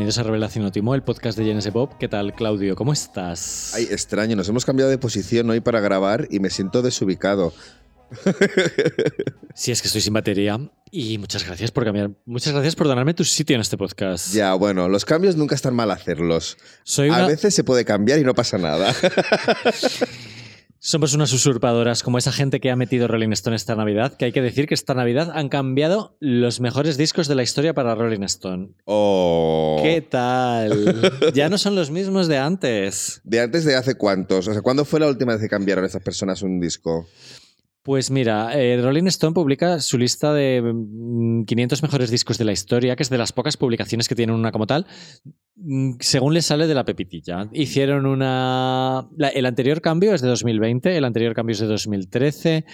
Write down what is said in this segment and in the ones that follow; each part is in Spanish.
bienvenidos a Revelación Otimo, el podcast de Genesis Pop. ¿Qué tal, Claudio? ¿Cómo estás? Ay, extraño, nos hemos cambiado de posición hoy para grabar y me siento desubicado. Sí, es que estoy sin batería y muchas gracias por cambiar. Muchas gracias por donarme tu sitio en este podcast. Ya, bueno, los cambios nunca están mal hacerlos. A veces se puede cambiar y no pasa nada. Somos unas usurpadoras, como esa gente que ha metido Rolling Stone esta Navidad, que hay que decir que esta Navidad han cambiado los mejores discos de la historia para Rolling Stone. Oh. ¿Qué tal? ya no son los mismos de antes. ¿De antes de hace cuántos? O sea, ¿cuándo fue la última vez que cambiaron estas personas un disco? Pues mira, eh, Rolling Stone publica su lista de 500 mm, mejores discos de la historia, que es de las pocas publicaciones que tienen una como tal, mm, según les sale de la pepitilla. Hicieron una... el anterior cambio es de 2020, el anterior cambio es de 2013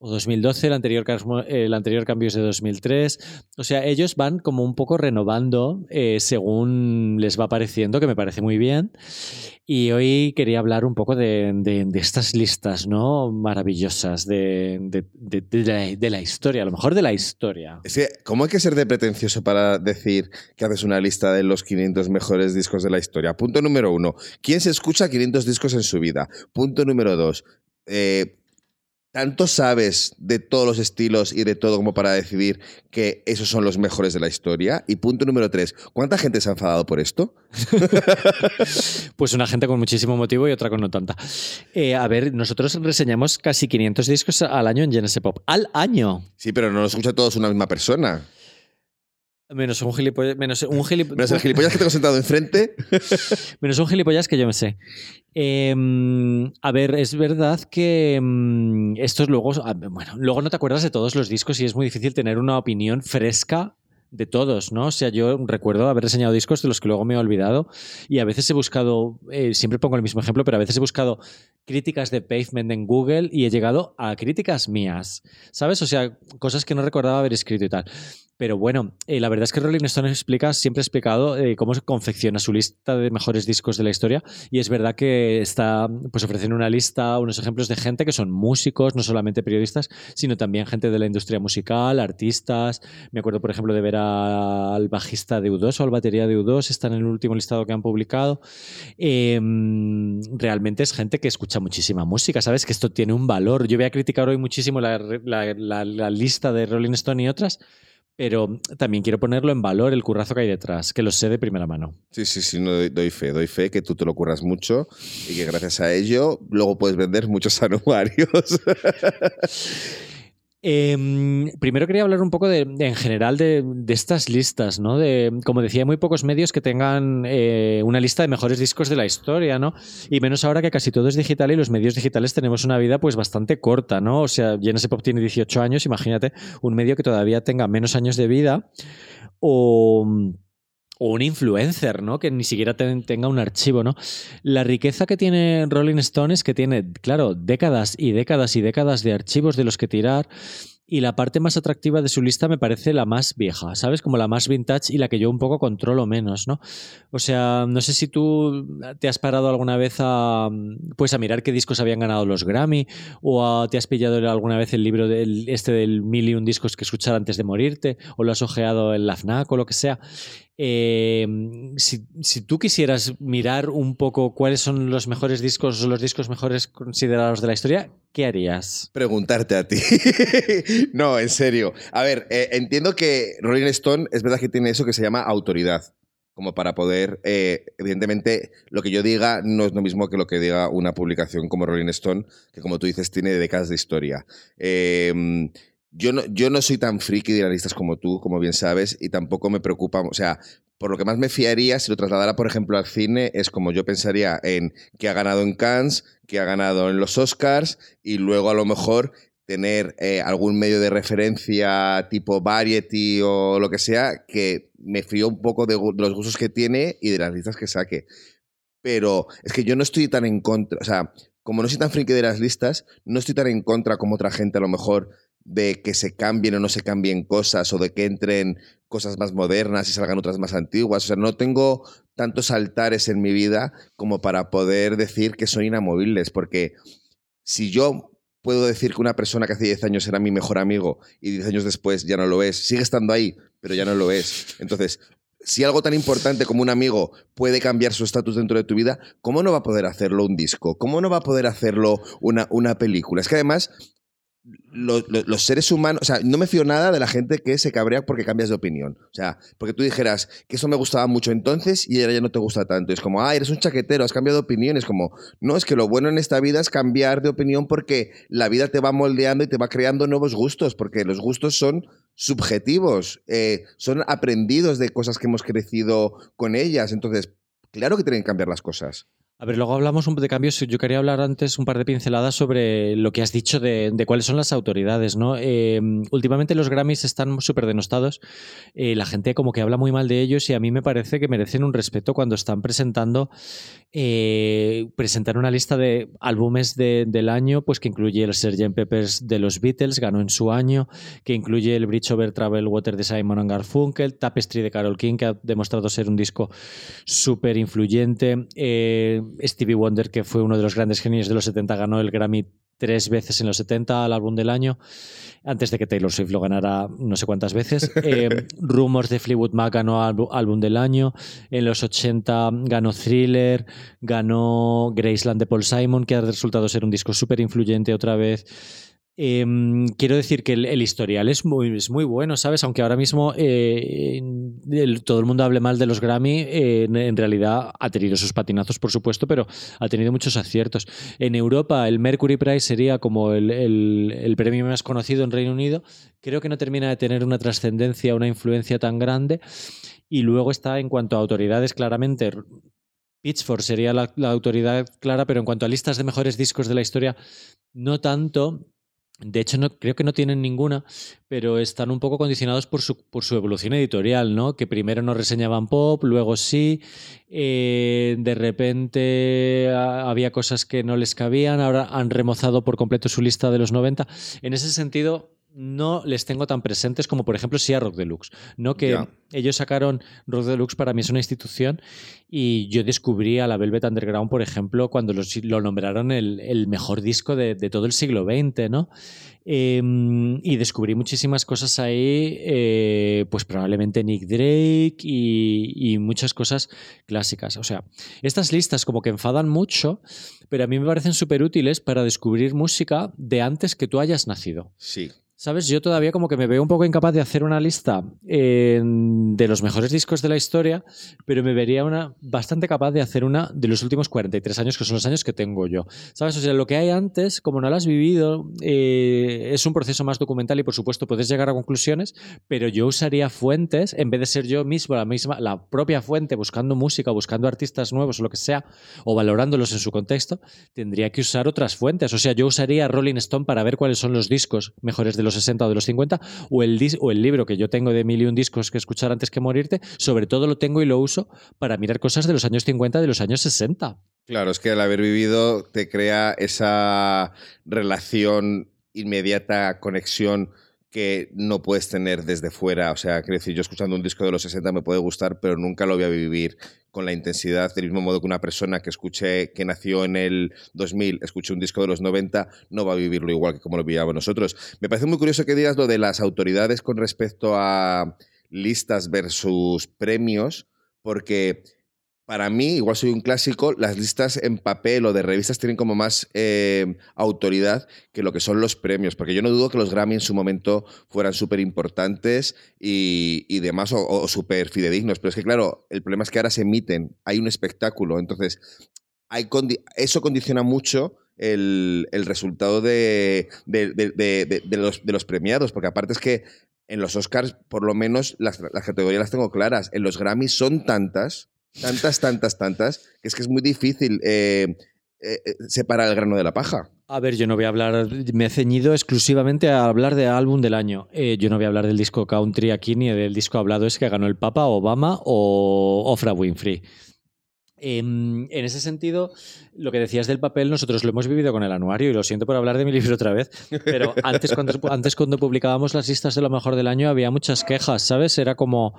o 2012, el anterior, el anterior cambio es de 2003. O sea, ellos van como un poco renovando eh, según les va apareciendo, que me parece muy bien. Y hoy quería hablar un poco de, estas listas, ¿no? Maravillosas de, de, la, historia, a lo mejor de la historia. Es que, ¿cómo hay que ser de pretencioso para decir que haces una lista de los 500 mejores discos de la historia? Punto número uno. ¿Quién se escucha 500 discos en su vida? Punto número dos. Eh, ¿Tanto sabes de todos los estilos y de todo como para decidir que esos son los mejores de la historia? Y punto número tres, ¿cuánta gente se ha enfadado por esto? pues una gente con muchísimo motivo y otra con no tanta. Eh, a ver, nosotros reseñamos casi 500 discos al año en Genesis Pop. ¡Al año! Sí, pero no los escucha todos una misma persona. Menos un gilipollas. Menos, un menos el gilipollas que tengo sentado enfrente. menos un gilipollas que yo me sé. Em, a ver, es verdad que em, estos luego. Bueno, luego no te acuerdas de todos los discos y es muy difícil tener una opinión fresca de todos, ¿no? O sea, yo recuerdo haber reseñado discos de los que luego me he olvidado y a veces he buscado, eh, siempre pongo el mismo ejemplo, pero a veces he buscado críticas de Pavement en Google y he llegado a críticas mías, ¿sabes? O sea, cosas que no recordaba haber escrito y tal. Pero bueno, eh, la verdad es que Rolling Stone explica, siempre ha explicado eh, cómo se confecciona su lista de mejores discos de la historia. Y es verdad que está, pues ofrecen una lista, unos ejemplos de gente que son músicos, no solamente periodistas, sino también gente de la industria musical, artistas. Me acuerdo, por ejemplo, de ver al bajista de U2 o al batería de U2, está en el último listado que han publicado. Em, realmente es gente que escucha muchísima música, ¿sabes? Que esto tiene un valor. Yo voy a criticar hoy muchísimo la, la lista de Rolling Stone y otras pero también quiero ponerlo en valor el currazo que hay detrás, que lo sé de primera mano. Sí, sí, sí, no, doy, fe, doy fe que tú te lo curras mucho y que gracias a ello luego puedes vender muchos anuarios. Em, primero quería hablar un poco de, en general de, estas listas, ¿no? De, como decía, muy pocos medios que tengan eh, una lista de mejores discos de la historia, ¿no? Y menos ahora que casi todo es digital y los medios digitales tenemos una vida pues bastante corta, ¿no? O sea, Genesis Pop tiene 18 años, imagínate un medio que todavía tenga menos años de vida o o un influencer, ¿no? Que ni siquiera tenga un archivo, ¿no? La riqueza que tiene Rolling Stone es que tiene, claro, décadas y décadas y décadas de archivos de los que tirar y la parte más atractiva de su lista me parece la más vieja, ¿sabes? Como la más vintage y la que yo un poco controlo menos, ¿no? O sea, no sé si tú te has parado alguna vez a, pues a mirar qué discos habían ganado los Grammy o te has pillado alguna vez el libro del, este del mil y un discos que escuchar antes de morirte o lo has ojeado en la FNAC o lo que sea. Eh, si, tú quisieras mirar un poco cuáles son los mejores discos los discos mejores considerados de la historia, ¿qué harías? Preguntarte a ti. no, en serio. A ver, eh, entiendo que Rolling Stone es verdad que tiene eso que se llama autoridad. Como para poder, eh, evidentemente, lo que yo diga no es lo mismo que lo que diga una publicación como Rolling Stone, que como tú dices, tiene décadas de historia. Yo no, yo no soy tan friki de analistas como tú, como bien sabes, y tampoco me preocupa, o sea, por lo que más me fiaría si lo trasladara, por ejemplo, al cine, es como yo pensaría en que ha ganado en Cannes, que ha ganado en los Oscars, y luego a lo mejor tener eh, algún medio de referencia tipo Variety o lo que sea, que me fío un poco de, los gustos que tiene y de las listas que saque. Pero es que yo no estoy tan en contra, o sea, como no soy tan friki de las listas, no estoy tan en contra como otra gente a lo mejor de que se cambien o no se cambien cosas o de que entren cosas más modernas y salgan otras más antiguas. O sea, no tengo tantos altares en mi vida como para poder decir que son inamovibles, porque si yo puedo decir que una persona que hace 10 años era mi mejor amigo y 10 años después ya no lo es. Sigue estando ahí, pero ya no lo es. Entonces, si algo tan importante como un amigo puede cambiar su estatus dentro de tu vida, ¿cómo no va a poder hacerlo un disco? ¿Cómo no va a poder hacerlo una, una película? Es que además los seres humanos, o sea, no me fío nada de la gente que se cabrea porque cambias de opinión. O sea, porque tú dijeras que eso me gustaba mucho entonces y ahora ya no te gusta tanto. Es como, ah, eres un chaquetero, has cambiado de opinión. Es como, no, es que lo bueno en esta vida es cambiar de opinión porque la vida te va moldeando y te va creando nuevos gustos, porque los gustos son subjetivos, eh, son aprendidos de cosas que hemos crecido con ellas. Entonces, claro que tienen que cambiar las cosas. A ver, luego hablamos un poco de cambios. Yo quería hablar antes un par de pinceladas sobre lo que has dicho de, cuáles son las autoridades. ¿no? Eh, últimamente los Grammys están súper denostados. Eh, la gente como que habla muy mal de ellos y a mí me parece que merecen un respeto cuando están presentando eh, presentar una lista de álbumes del año, pues que incluye el Sgt. Peppers de los Beatles, ganó en su año, que incluye el Bridge Over Travel Water de Simon Garfunkel, Tapestry de Carol King, que ha demostrado ser un disco súper influyente. Stevie Wonder, que fue uno de los grandes genios de los 70, ganó el Grammy tres veces en los 70 al álbum del año, antes de que Taylor Swift lo ganara no sé cuántas veces. Eh, Rumors de Fleetwood Mac ganó álbum del año. En los 80 ganó Thriller, ganó Graceland de Paul Simon, que ha resultado ser un disco súper influyente otra vez. Em, quiero decir que el, historial es muy, bueno, ¿sabes? Aunque ahora mismo eh, todo el mundo hable mal de los Grammy, eh, en, realidad ha tenido sus patinazos, por supuesto, pero ha tenido muchos aciertos. En Europa, el Mercury Prize sería como el, premio más conocido en Reino Unido. Creo que no termina de tener una trascendencia, una influencia tan grande. Y luego está en cuanto a autoridades, claramente Pitchfork sería la, autoridad clara, pero en cuanto a listas de mejores discos de la historia, no tanto. De hecho, no, creo que no tienen ninguna, pero están un poco condicionados por su, por su evolución editorial, ¿no? Que primero no reseñaban pop, luego sí, eh, de repente había cosas que no les cabían, ahora han remozado por completo su lista de los 90. En ese sentido, no les tengo tan presentes como por ejemplo si a Rock Deluxe. No que ellos sacaron Rock Deluxe para mí es una institución y yo descubrí a la Velvet Underground, por ejemplo, cuando lo nombraron el, mejor disco de, todo el siglo XX, ¿no? Em, y descubrí muchísimas cosas ahí, eh, pues probablemente Nick Drake y, y muchas cosas clásicas. O sea, estas listas como que enfadan mucho, pero a mí me parecen súper útiles para descubrir música de antes que tú hayas nacido. Sí. Sabes, yo todavía como que me veo un poco incapaz de hacer una lista de los mejores discos de la historia, pero me vería una bastante capaz de hacer una de los últimos 43 años, que son los años que tengo yo. Sabes, o sea, lo que hay antes, como no lo has vivido, eh, es un proceso más documental y por supuesto puedes llegar a conclusiones, pero yo usaría fuentes en vez de ser yo mismo la misma, la propia fuente, buscando música, buscando artistas nuevos o lo que sea, o valorándolos en su contexto, tendría que usar otras fuentes. O sea, yo usaría Rolling Stone para ver cuáles son los discos mejores de los 60 o de los 50, o el, o el libro que yo tengo de mil y un discos que escuchar antes que morirte, sobre todo lo tengo y lo uso para mirar cosas de los años 50, de los años 60. Claro, es que al haber vivido te crea esa relación inmediata, conexión que no puedes tener desde fuera. O sea, quiero decir, yo escuchando un disco de los 60 me puede gustar, pero nunca lo voy a vivir con la intensidad, del mismo modo que una persona que escuche, que nació en el 2000, escuche un disco de los 90, no va a vivirlo igual que como lo vivíamos nosotros. Me parece muy curioso que digas lo de las autoridades con respecto a listas versus premios, porque para mí, igual soy un clásico, las listas en papel o de revistas tienen como más eh, autoridad que lo que son los premios, porque yo no dudo que los Grammy en su momento fueran súper importantes y, demás, o, súper fidedignos, pero es que claro, el problema es que ahora se emiten, hay un espectáculo, entonces hay eso condiciona mucho el, resultado de, los, de los premiados, porque aparte es que en los Oscars, por lo menos, las, las categorías las tengo claras, en los Grammys son tantas tantas, tantas, tantas, que es que es muy difícil eh, eh, eh, separar el grano de la paja. A ver, yo no voy a hablar, me he ceñido exclusivamente a hablar de álbum del año. yo no voy a hablar del disco country aquí ni del disco hablado es que ganó el Papa, Obama o Ofra Winfrey. Em, en, ese sentido, lo que decías del papel, nosotros lo hemos vivido con el anuario y lo siento por hablar de mi libro otra vez, pero antes cuando, antes cuando publicábamos las listas de lo mejor del año había muchas quejas, ¿sabes? Era como,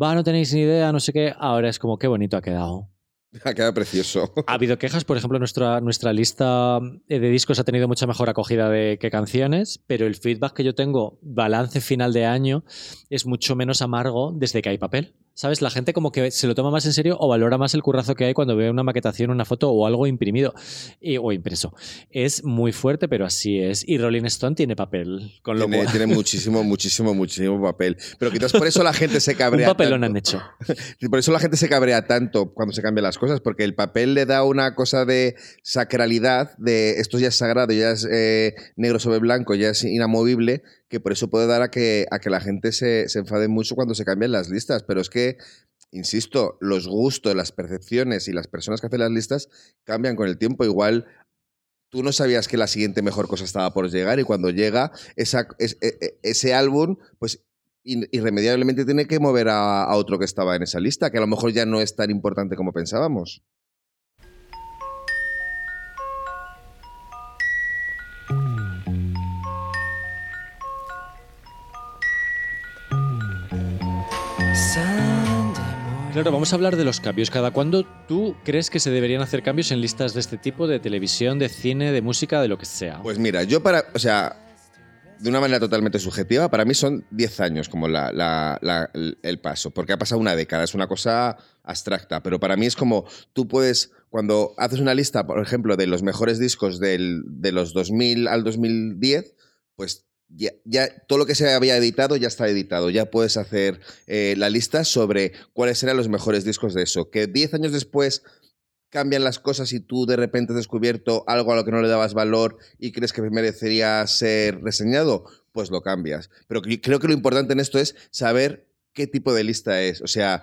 va, no tenéis ni idea, no sé qué, ahora es como, qué bonito ha quedado. Ha quedado precioso. Ha habido quejas, por ejemplo, nuestra, nuestra lista de discos ha tenido mucha mejor acogida de, que canciones, pero el feedback que yo tengo, balance final de año, es mucho menos amargo desde que hay papel. ¿Sabes? La gente como que se lo toma más en serio o valora más el currazo que hay cuando ve una maquetación, una foto o algo imprimido y- o impreso. Es muy fuerte, pero así es. Y Rolling Stone tiene papel, con lo Tiene, cual... tiene muchísimo, muchísimo, muchísimo papel. Pero quizás por eso la gente se Un cabrea. papelón tanto. han hecho. Por eso la gente se cabrea tanto cuando se cambian las cosas, porque el papel le da una cosa de sacralidad, de esto ya es sagrado, ya es eh, negro sobre blanco, ya es inamovible, que por eso puede dar a que, a que la gente se, se enfade mucho cuando se cambian las listas. Pero es que, insisto, los gustos, las percepciones y las personas que hacen las listas cambian con el tiempo. Igual tú no sabías que la siguiente mejor cosa estaba por llegar y cuando llega e- e- ese álbum, pues irremediablemente tiene que mover a otro que estaba en esa lista, que a lo mejor ya no es tan importante como pensábamos. Claro, vamos a hablar de los cambios. ¿Cada cuándo tú crees que se deberían hacer cambios en listas de este tipo, de televisión, de cine, de música, de lo que sea? Pues mira, yo para, o sea, de una manera totalmente subjetiva, para mí son 10 años como la, el paso, porque ha pasado una década, es una cosa abstracta, pero para mí es como tú puedes, cuando haces una lista, por ejemplo, de los mejores discos del- de los 2000 al 2010, pues ya, ya todo lo que se había editado ya está editado, ya puedes hacer eh, la lista sobre cuáles eran los mejores discos de eso, que 10 años después cambian las cosas y tú de repente has descubierto algo a lo que no le dabas valor y crees que merecería ser reseñado, pues lo cambias. Pero cre- creo que lo importante en esto es saber qué tipo de lista es. O sea,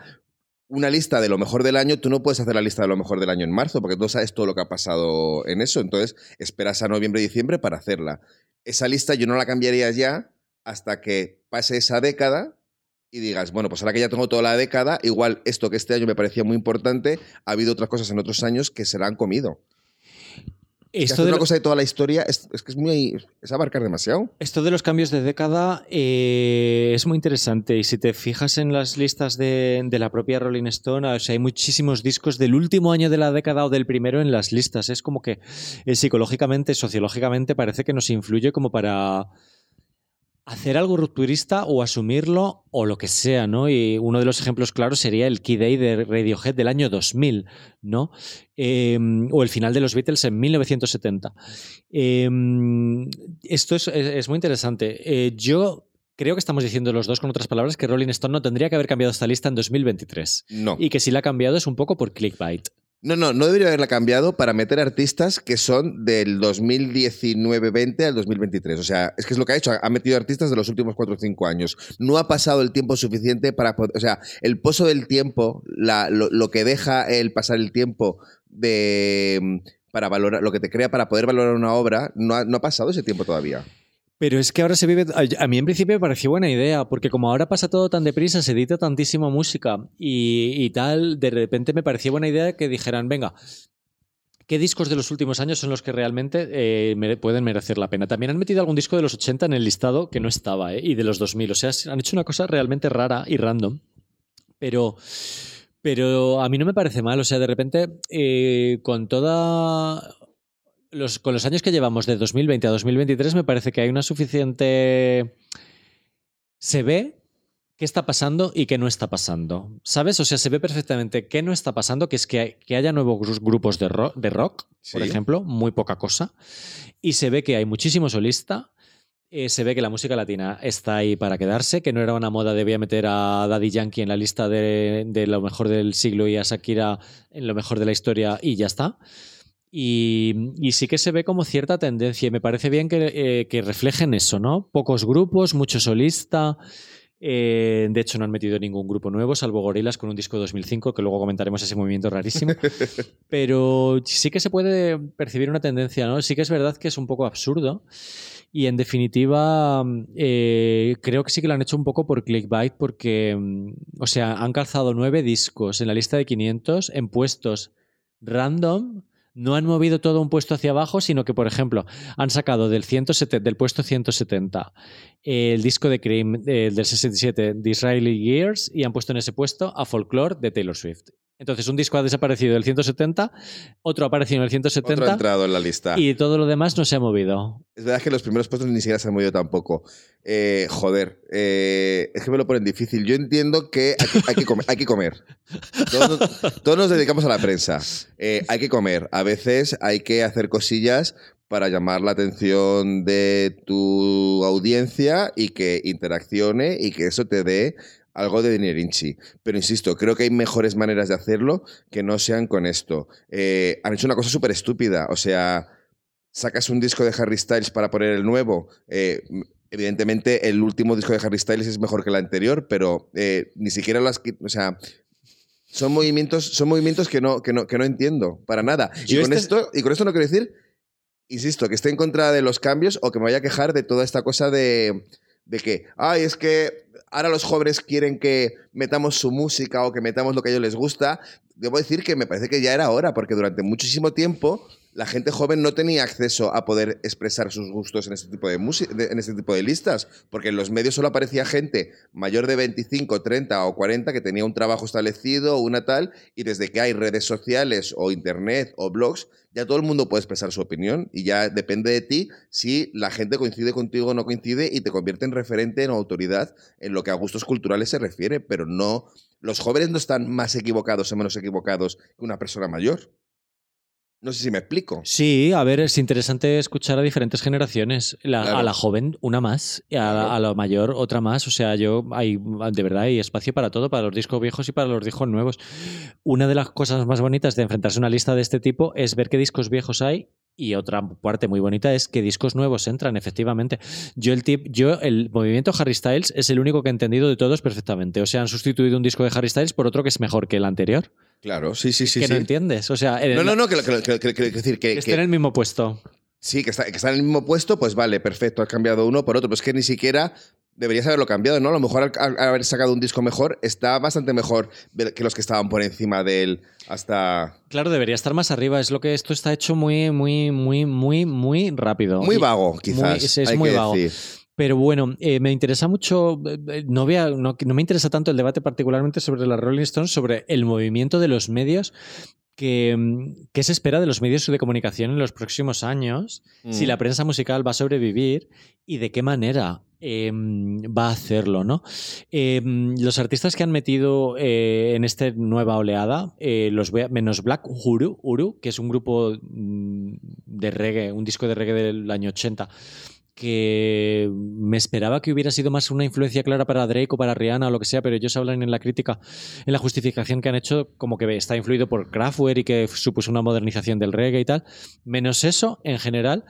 una lista de lo mejor del año, tú no puedes hacer la lista de lo mejor del año en marzo, porque tú sabes todo lo que ha pasado en eso. Entonces, esperas a noviembre y diciembre para hacerla. Esa lista yo no la cambiaría ya hasta que pase esa década y digas, bueno, pues ahora que ya tengo toda la década, igual esto que este año me parecía muy importante, ha habido otras cosas en otros años que se la han comido. Esto de, una lo- cosa de toda la historia es, es que es muy. es abarcar demasiado. esto de los cambios de década eh, es muy interesante y si te fijas en las listas de, de la propia Rolling Stone, o sea, hay muchísimos discos del último año de la década o del primero en las listas. Es como que eh, psicológicamente, sociológicamente parece que nos influye como para hacer algo rupturista o asumirlo o lo que sea, ¿no? Y uno de los ejemplos claros sería el Key Day de Radiohead del año 2000, ¿no? Eh, o el final de los Beatles en 1970. Eh, esto es, es- es muy interesante. Eh, yo creo que estamos diciendo los dos con otras palabras que Rolling Stone no tendría que haber cambiado esta lista en 2023. No. Y que si la ha cambiado es un poco por clickbait. No, no, no debería haberla cambiado para meter artistas que son del 2019-20 al 2023. O sea, es que es lo que ha hecho. Ha metido artistas de los últimos 4 o 5 años. No ha pasado el tiempo suficiente para poder. O sea, el pozo del tiempo, lo, lo que deja el pasar el tiempo de. mm, Para valorar, lo que te crea para poder valorar una obra, no ha, no ha pasado ese tiempo todavía. Pero es que ahora se vive. A mí en principio me pareció buena idea, porque como ahora pasa todo tan deprisa, se edita tantísima música y, y tal, de repente me pareció buena idea que dijeran, venga. ¿Qué discos de los últimos años son los que realmente eh, pueden merecer la pena? También han metido algún disco de los 80 en el listado que no estaba, ¿eh? y de los 2000. O sea, han hecho una cosa realmente rara y random. Pero, pero a mí no me parece mal. O sea, de repente, eh, con toda los, con los años que llevamos de 2020 a 2023 me parece que hay una suficiente... Se ve qué está pasando y qué no está pasando. ¿Sabes? O sea, se ve perfectamente qué no está pasando, que es que, hay- que haya nuevos gru- grupos de rock, de rock por ejemplo, muy poca cosa. Y se ve que hay muchísimo solista. eh, se ve que la música latina está ahí para quedarse, que no era una moda de voy a meter a Daddy Yankee en la lista de, de lo mejor del siglo y a Shakira en lo mejor de la historia y ya está. Y, y sí que se ve como cierta tendencia y me parece bien que, eh, que reflejen eso, ¿no? Pocos grupos, mucho solista. eh, de hecho, no han metido ningún grupo nuevo, salvo Gorilas con un disco de 2005, que luego comentaremos ese movimiento rarísimo. Pero sí que se puede percibir una tendencia, ¿no? Sí que es verdad que es un poco absurdo. Y en definitiva, eh, creo que sí que lo han hecho un poco por clickbait, porque, mm, o sea, han calzado nueve discos en la lista de 500 en puestos random. No han movido todo un puesto hacia abajo, sino que, por ejemplo, han sacado del, 170, del puesto 170 el disco de Cream eh, del 67, The Israeli Years, y han puesto en ese puesto a Folklore de Taylor Swift. Entonces, un disco ha desaparecido del 170, otro ha aparecido en el 170. Otro ha entrado en la lista. Y todo lo demás no se ha movido. Es verdad que los primeros puestos ni siquiera se han movido tampoco. Eh, joder, eh, es que me lo ponen difícil. Yo entiendo que hay que, comer. Hay que comer. Todos, nos dedicamos a la prensa. Eh, hay que comer. A veces hay que hacer cosillas para llamar la atención de tu audiencia y que interaccione y que eso te dé algo de dinerinchi. Pero insisto, creo que hay mejores maneras de hacerlo que no sean con esto. Eh, han hecho una cosa súper estúpida. O sea, sacas un disco de Harry Styles para poner el nuevo. Eh, evidentemente, el último disco de Harry Styles es mejor que el anterior, pero eh, ni siquiera las. O sea. Son movimientos, son movimientos que no, que no, que no entiendo para nada. Y con, este esto, y con esto no quiero decir, insisto, que esté en contra de los cambios o que me vaya a quejar de toda esta cosa de, de que, ay, es que ahora los jóvenes quieren que metamos su música o que metamos lo que a ellos les gusta. Debo decir que me parece que ya era hora, porque durante muchísimo tiempo la gente joven no tenía acceso a poder expresar sus gustos en este tipo de, en este tipo de listas, porque en los medios solo aparecía gente mayor de 25, 30 o 40 que tenía un trabajo establecido o una tal, y desde que hay redes sociales o internet o blogs, ya todo el mundo puede expresar su opinión y ya depende de ti si la gente coincide contigo o no coincide y te convierte en referente, en autoridad en lo que a gustos culturales se refiere, pero no, los jóvenes no están más equivocados o menos equivocados que una persona mayor. No sé si me explico. Sí, a ver, es interesante escuchar a diferentes generaciones. A la joven, una más, y a, la mayor, otra más. O sea, yo hay, de verdad, hay espacio para todo, para los discos viejos y para los discos nuevos. Una de las cosas más bonitas de enfrentarse a una lista de este tipo es ver qué discos viejos hay y otra parte muy bonita es que discos nuevos entran, efectivamente. Yo el tip, yo el movimiento Harry Styles es el único que he entendido de todos perfectamente. O sea, han sustituido un disco de Harry Styles por otro que es mejor que el anterior. Claro, sí, sí, sí. Que no entiendes. O sea, no, no, no, que, decir que, que esté en el mismo puesto. Sí, que está, que está en el mismo puesto, pues vale, perfecto, has cambiado uno por otro, pero es que ni siquiera deberías haberlo cambiado, ¿no? A lo mejor al, haber sacado un disco mejor, está bastante mejor que los que estaban por encima de él hasta... Claro, debería estar más arriba. Es lo que esto está hecho muy, muy, muy, muy, muy rápido. Muy vago, quizás. es, muy vago. Pero bueno, eh, me interesa mucho, eh, no, vea, no, me interesa tanto el debate particularmente sobre la Rolling Stones, sobre el movimiento de los medios que, mm, se espera de los medios de comunicación en los próximos años, si mm. la prensa musical va a sobrevivir y de qué manera em, va a hacerlo, ¿no? Los artistas que han metido eh, en esta nueva oleada, los menos Black Uru, Uru, que es un grupo mm, de reggae, un disco de reggae del año 80, que me esperaba que hubiera sido más una influencia clara para Drake o para Rihanna o lo que sea, pero ellos hablan en la crítica, en la justificación que han hecho, como que está influido por Kraftwerk y que supuso una modernización del reggae y tal. Menos eso, en general,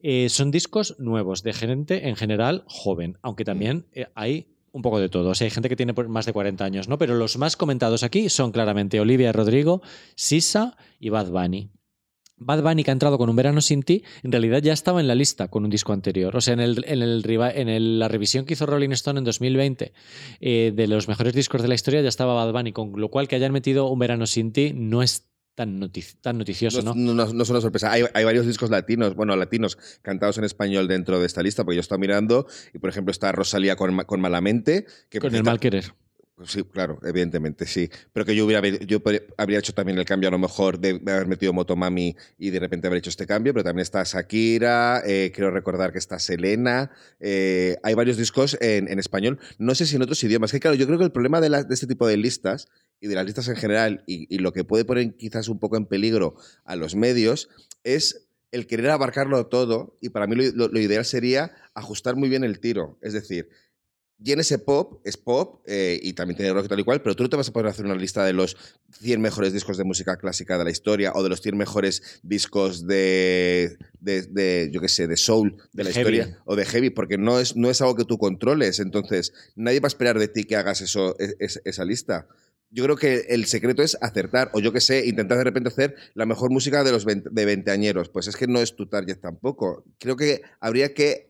eh, son discos nuevos, de gente en general joven, aunque también eh, hay un poco de todo. O sea, hay gente que tiene más de 40 años, ¿no? Pero los más comentados aquí son claramente Olivia Rodrigo, Sisa y Bad Bunny. Bad Bunny, que ha entrado con Un Verano Sin Ti, en realidad ya estaba en la lista con un disco anterior. O sea, en, el, en, el, en la revisión que hizo Rolling Stone en 2020 eh, de los mejores discos de la historia ya estaba Bad Bunny, con lo cual que hayan metido Un Verano Sin Ti no es tan, tan noticioso, ¿no? No, no, es una sorpresa. Hay, hay, varios discos latinos, bueno, latinos, cantados en español dentro de esta lista, porque yo estaba mirando y, por ejemplo, está Rosalía con, con Malamente. Que con el mal querer. Sí, claro, evidentemente, sí. Pero que yo hubiera yo habría hecho también el cambio a lo mejor de, haber metido Motomami y de repente haber hecho este cambio, pero también está Shakira, eh, quiero recordar que está Selena, eh, hay varios discos en, español, no sé si en otros idiomas. Que claro, yo creo que el problema de, este tipo de listas y de las listas en general y, lo que puede poner quizás un poco en peligro a los medios es el querer abarcarlo todo y para mí lo ideal sería ajustar muy bien el tiro. Es decir, y en ese pop es pop eh, y también tiene rock y tal y cual, pero tú no te vas a poder hacer una lista de los 100 mejores discos de música clásica de la historia o de los 100 mejores discos de, de, yo qué sé, de soul de la historia o de heavy, porque no es, no es algo que tú controles. Entonces, nadie va a esperar de ti que hagas eso, e, esa lista. Yo creo que el secreto es acertar, o yo qué sé, intentar de repente hacer la mejor música de los 20, de 20 añeros. Pues es que no es tu target tampoco. Creo que habría que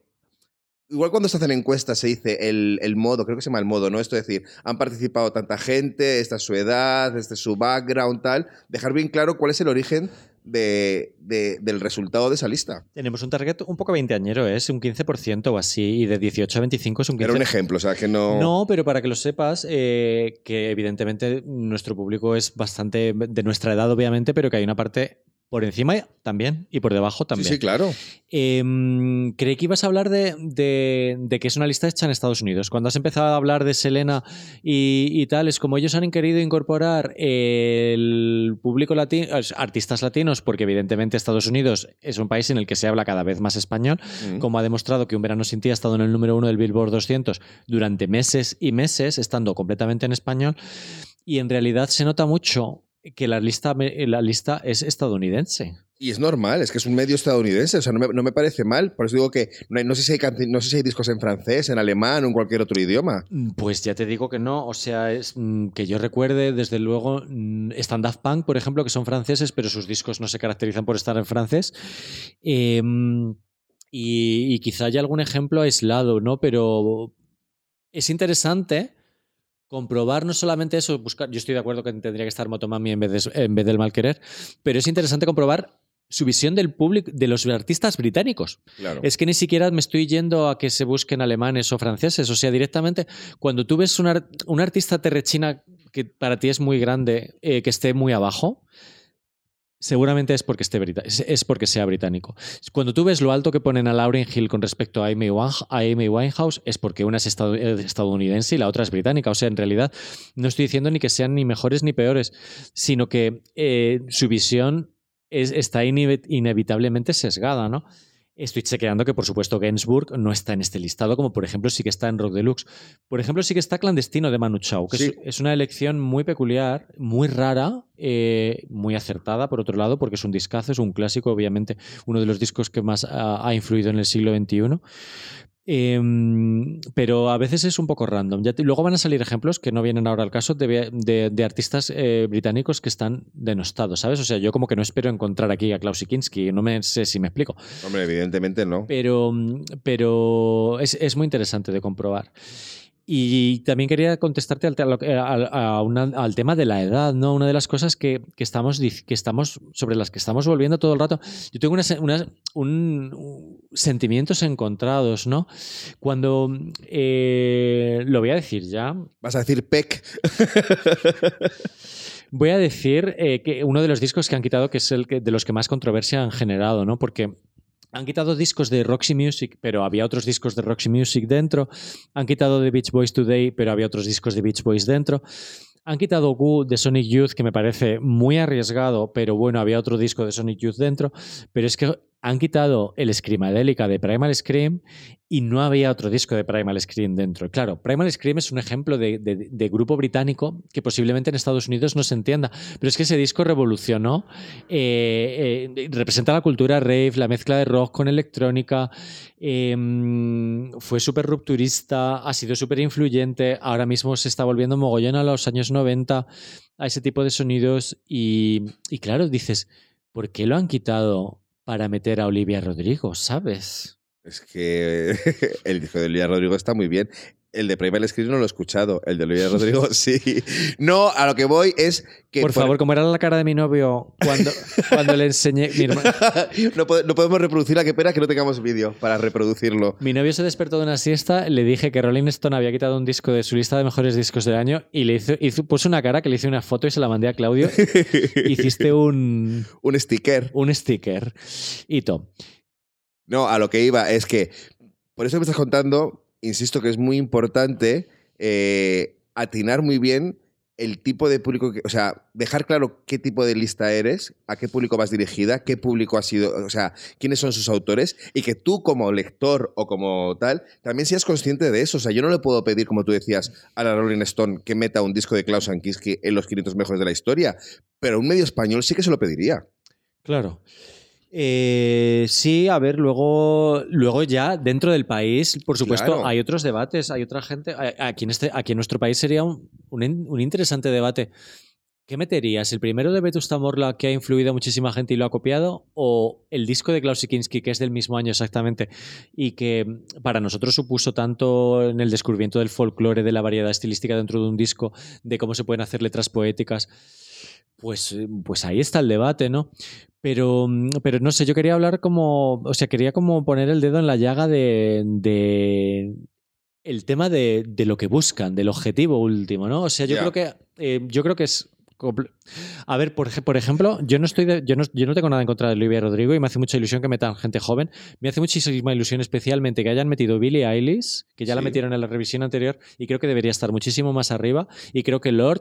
Igual cuando se hacen encuestas se dice el, modo, creo que se llama el modo, ¿no? Esto es decir, han participado tanta gente, esta es su edad, este es su background, tal. Dejar bien claro cuál es el origen de, de- del resultado de esa lista. Tenemos un target un poco veinteañero, ¿eh? es un 15% o así, y de 18 a 25 es un 15%. Era un ejemplo, o sea, que no... No, pero para que lo sepas, eh, que evidentemente nuestro público es bastante de nuestra edad, obviamente, pero que hay una parte por encima también y por debajo sí, también. sí, claro. Em, creí que ibas a hablar de, de- de que es una lista hecha en Estados Unidos. Cuando has empezado a hablar de Selena y, y tal, es como ellos han querido incorporar el público latino, artistas latinos, porque evidentemente Estados Unidos es un país en el que se habla cada vez más español, Mm. como ha demostrado que Un Verano Sin Ti ha estado en el número uno del Billboard 200 durante meses y meses, estando completamente en español. Y en realidad se nota mucho que la lista, la lista es estadounidense. Y es normal, es que es un medio estadounidense, o sea, no me, no me parece mal. Por eso digo que no, no sé si hay no sé si hay discos en francés, en alemán o en cualquier otro idioma. Pues ya te digo que no, o sea, es mm, que yo recuerde, desde luego, mm, están Daft Punk, por ejemplo, que son franceses, pero sus discos no se caracterizan por estar en francés. Eh, y, y quizá haya algún ejemplo aislado, ¿no? Pero es interesante comprobar no solamente eso, buscar, yo estoy de acuerdo que tendría que estar Motomami en vez, de, en vez del mal querer, pero es interesante comprobar su visión del público, de los artistas británicos. Claro. Es que ni siquiera me estoy yendo a que se busquen alemanes o franceses. O sea, directamente, cuando tú ves un, ar- un artista terrechina que para ti es muy grande, eh, que esté muy abajo, seguramente es porque, esté es, porque sea británico. Cuando tú ves lo alto que ponen a Lauryn Hill con respecto a Amy, Winehouse, es porque una es estad- estadounidense y la otra es británica. O sea, en realidad no estoy diciendo ni que sean ni mejores ni peores, sino que eh, su visión es- está inevi- inevitablemente sesgada, ¿no? Estoy chequeando que, por supuesto, Gainsbourg no está en este listado, como por ejemplo sí que está en Rock Deluxe. Por ejemplo, sí que está Clandestino de Manu Chao, que Sí. es, es una elección muy peculiar, muy rara, eh, muy acertada, por otro lado, porque es un discazo, es un clásico, obviamente, uno de los discos que más ha, ha influido en el siglo XXI. Em, pero a veces es un poco random. Ya te- luego van a salir ejemplos que no vienen ahora al caso de, de- de artistas eh, británicos que están denostados, ¿sabes? O sea, yo como que no espero encontrar aquí a Klaus Kinski, no me sé si me explico. Hombre, evidentemente no. Pero, pero es, es muy interesante de comprobar. Y también quería contestarte al, que- al- a una- al tema de la edad, ¿no? Una de las cosas que, que estamos, dic- que estamos, sobre las que estamos volviendo todo el rato. Yo tengo unas, unas- un- un- sentimientos encontrados, ¿no? Cuando eh, lo voy a decir ya, Vas a decir PEC. Voy a decir eh, que uno de los discos que han quitado, que es el que, de los que más controversia han generado, ¿no? Porque han quitado discos de Roxy Music, pero había otros discos de Roxy Music dentro. Han quitado de Beach Boys Today, pero había otros discos de Beach Boys dentro. Han quitado Goo de Sonic Youth, que me parece muy arriesgado, pero bueno, había otro disco de Sonic Youth dentro. Pero es que han quitado el Screamadelica de Primal Scream y no había otro disco de Primal Scream dentro. Claro, Primal Scream es un ejemplo de, grupo británico que posiblemente en Estados Unidos no se entienda, pero es que ese disco revolucionó, eh, eh, representa la cultura rave, la mezcla de rock con electrónica, eh, fue súper rupturista, ha sido súper influyente, ahora mismo se está volviendo mogollón a los años 90, a ese tipo de sonidos y, y claro, dices, ¿por qué lo han quitado para meter a Olivia Rodrigo, sabes? Es que el disco de Olivia Rodrigo está muy bien. El de Primal Screen no lo he escuchado. El de Olivia Rodrigo sí. No, a lo que voy es que. Por favor, como era la cara de mi novio cuando, cuando le enseñé. Mi, herma- no, pod- no podemos reproducirla, qué pena que no tengamos vídeo para reproducirlo. mi novio se despertó de una siesta, le dije que Rolling Stone había quitado un disco de su lista de mejores discos del año y le hizo, hizo- puso una cara que le hice una foto y se la mandé a Claudio. Hiciste un, Un sticker. un sticker. Hito. No, a lo que iba es que, por eso que me estás contando, insisto que es muy importante eh, atinar muy bien el tipo de público que, o sea, dejar claro qué tipo de lista eres, a qué público vas dirigida, qué público ha sido, o sea, quiénes son sus autores y que tú como lector o como tal también seas consciente de eso. O sea, yo no le puedo pedir, como tú decías, a la Rolling Stone que meta un disco de Klaus Ankiski en los 500 mejores de la historia, pero un medio español sí que se lo pediría. Claro. Eh, sí, a ver, luego, luego ya dentro del país, por supuesto, Claro. hay otros debates, hay otra gente. a- Aquí en, este, aquí en nuestro país sería un, un in- un interesante debate. ¿Qué meterías? ¿El primero de Vetusta Morla que ha influido a muchísima gente y lo ha copiado? ¿O el disco de Klaus Kinski que es del mismo año exactamente y que para nosotros supuso tanto en el descubrimiento del folclore, de la variedad estilística dentro de un disco, de cómo se pueden hacer letras poéticas? Pues, pues ahí está el debate, ¿no? Pero, mm, pero no sé, yo quería hablar como, o sea, quería como poner el dedo en la llaga de, de el tema de, de lo que buscan, del objetivo último, ¿no? O sea, yo creo que eh, yo creo que es a ver, por, ej- por ejemplo, yo no estoy de- yo, no, yo no tengo nada en contra de Olivia Rodrigo y me hace mucha ilusión que metan gente joven. Me hace muchísima ilusión especialmente que hayan metido Billie Eilish, que ya la metieron en la revisión anterior y creo que debería estar muchísimo más arriba y creo que Lord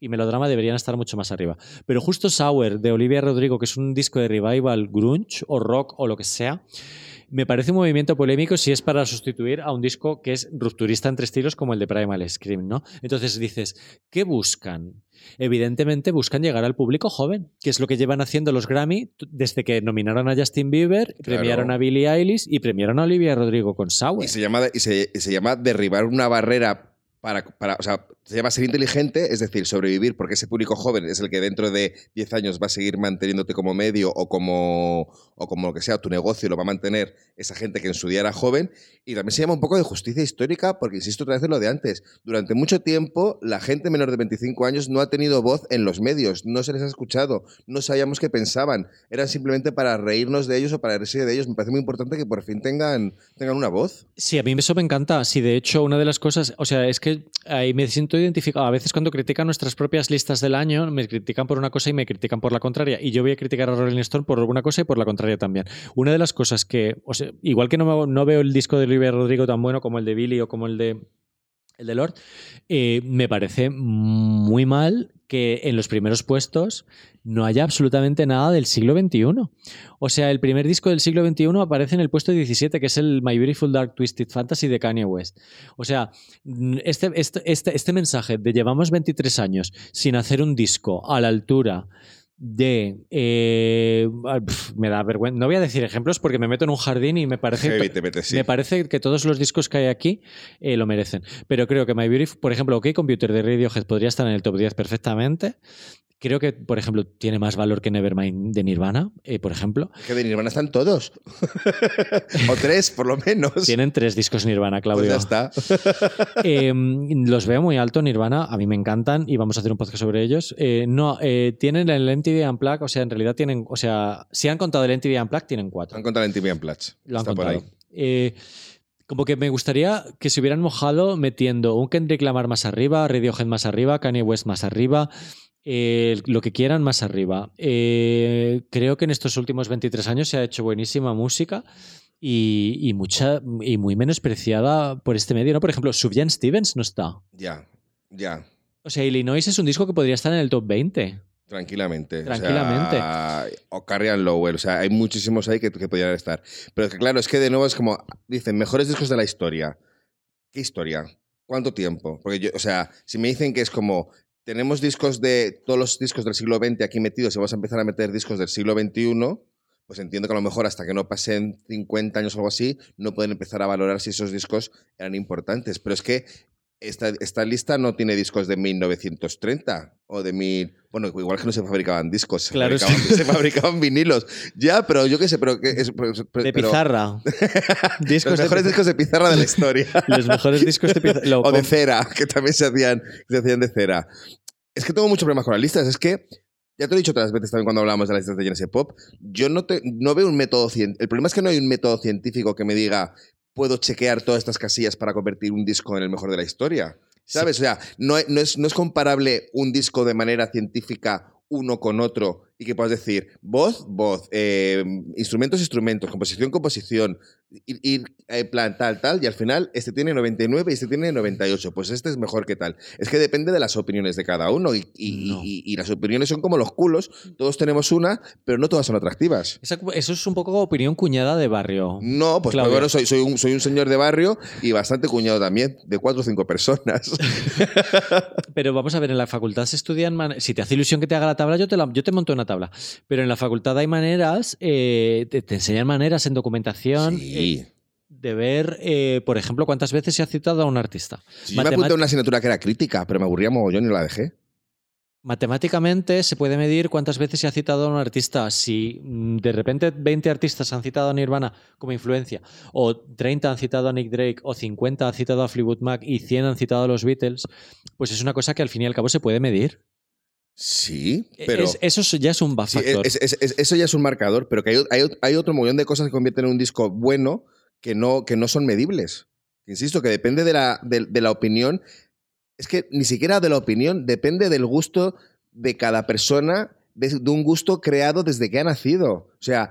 y Melodrama deberían estar mucho más arriba. Pero justo Sour de Olivia Rodrigo, que es un disco de revival grunge o rock o lo que sea, me parece un movimiento polémico si es para sustituir a un disco que es rupturista entre estilos como el de Primal Scream, ¿no? Entonces dices, ¿qué buscan? Evidentemente buscan llegar al público joven, que es lo que llevan haciendo los Grammy desde que nominaron a Justin Bieber, premiaron a Billie Eilish y premiaron a Olivia Rodrigo con Sour. Y se llama, y se, y se llama derribar una barrera para, para. O sea, se llama ser inteligente, es decir, sobrevivir, porque ese público joven es el que dentro de 10 años va a seguir manteniéndote como medio o como, o como lo que sea, tu negocio lo va a mantener esa gente que en su día era joven. Y también se llama un poco de justicia histórica, porque insisto otra vez en lo de antes. Durante mucho tiempo, la gente menor de 25 años no ha tenido voz en los medios, no se les ha escuchado, no sabíamos qué pensaban. Eran simplemente para reírnos de ellos o para reírse de ellos. Me parece muy importante que por fin tengan, tengan una voz. Sí, a mí eso me encanta. Sí, de hecho, una de las cosas, o sea, es que ahí me siento identificado. A veces cuando critican nuestras propias listas del año, me critican por una cosa y me critican por la contraria. Y yo voy a criticar a Rolling Stone por una cosa y por la contraria también. Una de las cosas que, o sea, igual que no, no veo el disco de Olivia Rodrigo tan bueno como el de Billy o como el de, el de Lord, eh, me parece muy mal que en los primeros puestos no haya absolutamente nada del siglo XXI. O sea, el primer disco del siglo XXI aparece en el puesto 17, que es el My Beautiful Dark Twisted Fantasy de Kanye West. O sea, este, este, este, este mensaje de llevamos 23 años sin hacer un disco a la altura de... eh, pf, me da vergüenza. No voy a decir ejemplos porque me meto en un jardín y me parece... Heavy, te metes, sí. Me parece que todos los discos que hay aquí eh, lo merecen. Pero creo que My Beautiful, por ejemplo, OK Computer de Radiohead podría estar en el top 10 perfectamente. Creo que, por ejemplo, tiene más valor que Nevermind de Nirvana, eh, por ejemplo. Que de Nirvana están todos. o tres, por lo menos. Tienen tres discos Nirvana, Pues Claudio. ya está. Eh, los veo muy alto, Nirvana, a mí me encantan y vamos a hacer un podcast sobre ellos. No, tienen el MTV Unplugged, o sea, en realidad tienen, o sea, si han contado el MTV Unplugged, tienen cuatro. Han contado en TV and Platch. Lo han Está por contado. ahí. Eh, como que me gustaría que se hubieran mojado metiendo un Kendrick Lamar más arriba, Radiohead más arriba, Kanye West más arriba, eh, lo que quieran más arriba. Eh, creo que en estos últimos 23 años se ha hecho buenísima música y, y mucha y muy menospreciada por este medio. ¿no? Por ejemplo, Sufjan Stevens no está. Ya, ya. O sea, Illinois es un disco que podría estar en el top 20. Tranquilamente. Tranquilamente. O, sea, o Carrion Lowell. O sea, hay muchísimos ahí que, que podrían estar. Pero que, claro, es que de nuevo es como. Dicen, mejores discos de la historia. ¿Qué historia? ¿Cuánto tiempo? Porque yo, o sea, si me dicen que es como. Tenemos discos de. Todos los discos del siglo XX aquí metidos y vamos a empezar a meter discos del siglo XXI. Pues entiendo que a lo mejor hasta que no pasen 50 años o algo así, no pueden empezar a valorar si esos discos eran importantes. Pero es que esta, esta lista no tiene discos de 1930 o de mil. Bueno, igual que no se fabricaban discos, se, Claro, fabricaban, se fabricaban vinilos. Ya, pero yo qué sé, pero. Que es, pero- De pizarra. discos los de mejores piza- discos de pizarra de la historia. Los mejores discos de pizarra. Lo o de cera, que también se hacían, se hacían de cera. Es que tengo muchos problemas con las listas. Es que, ya te lo he dicho otras veces también cuando hablábamos de las listas de Genesis Pop, yo no, te, no veo un método científico. El problema es que no hay un método científico que me diga, puedo chequear todas estas casillas para convertir un disco en el mejor de la historia. ¿Sabes? O sea, no, es- no es, no es comparable un disco de manera científica uno con otro y que puedas decir voz, voz, eh, instrumentos, instrumentos, composición, composición, ir, ir, eh, plan tal, tal, y al final este tiene 99 y este tiene 98. Pues este es mejor que tal. Es que depende de las opiniones de cada uno y, y- No. y- y las opiniones son como los culos. Todos tenemos una, pero no todas son atractivas. Esa- Eso es un poco opinión cuñada de barrio. No, pues Claudia. bueno, soy, soy, un, soy un señor de barrio y bastante cuñado también, de cuatro o cinco personas. Pero vamos a ver, en la facultad se estudian. man- Si te hace ilusión que te haga la tabla, yo te, la- yo te monto una tabla. Pero en la facultad hay maneras, eh, te, te enseñan maneras en documentación Sí. Eh, de ver, eh, por ejemplo, cuántas veces se ha citado a un artista. Sí, yo me apunté a una asignatura que era crítica, pero me aburría mogollón y la dejé. Matemáticamente se puede medir cuántas veces se ha citado a un artista. Si mm, de repente 20 artistas han citado a Nirvana como influencia, o 30 han citado a Nick Drake, o 50 han citado a Fleetwood Mac y 100 han citado a los Beatles, pues es una cosa que al fin y al cabo se puede medir. Sí, pero. Es- eso ya es un Sí, factor. es- es- es- eso ya es un marcador, pero que hay, hay- hay otro montón de cosas que convierten en un disco bueno que no, que no son medibles. Insisto, que depende de la, de, de la opinión. Es que ni siquiera de la opinión, depende del gusto de cada persona, de, de un gusto creado desde que ha nacido. O sea,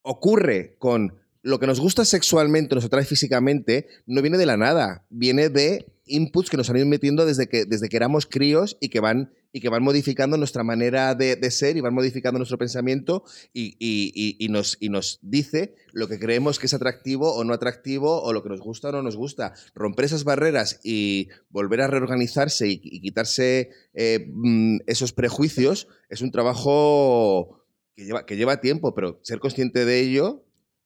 ocurre con lo que nos gusta sexualmente, nos atrae físicamente, no viene de la nada, viene de inputs que nos han ido metiendo desde que, desde que éramos críos y que van, y que van modificando nuestra manera de, de ser y van modificando nuestro pensamiento y, y- nos, y nos dice lo que creemos que es atractivo o no atractivo o lo que nos gusta o no nos gusta. Romper esas barreras y volver a reorganizarse y, y quitarse eh, mm, esos prejuicios es un trabajo que lleva, que lleva tiempo, pero ser consciente de ello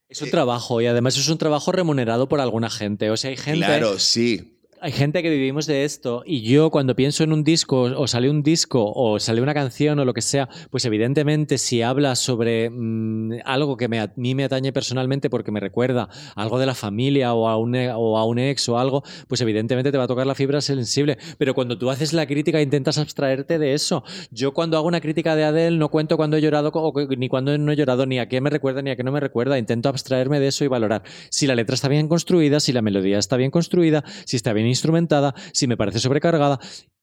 Es un trabajo y además es un trabajo remunerado por alguna gente. O sea, hay gente, Claro, sí. Hay gente que vivimos de esto y yo cuando pienso en un disco o sale un disco o sale una canción o lo que sea, pues evidentemente si habla sobre mm, algo que a mí me atañe personalmente porque me recuerda algo de la familia o a, un, e- o a un ex o algo, pues evidentemente te va a tocar la fibra sensible. Pero cuando tú haces la crítica intentas abstraerte de eso. Yo cuando hago una crítica de Adele no cuento cuando he llorado ni cuando no he llorado, ni a qué me recuerda ni a qué no me recuerda. Intento abstraerme de eso y valorar si la letra está bien construida, si la melodía está bien construida, si está bien instrumentada, si me parece sobrecargada.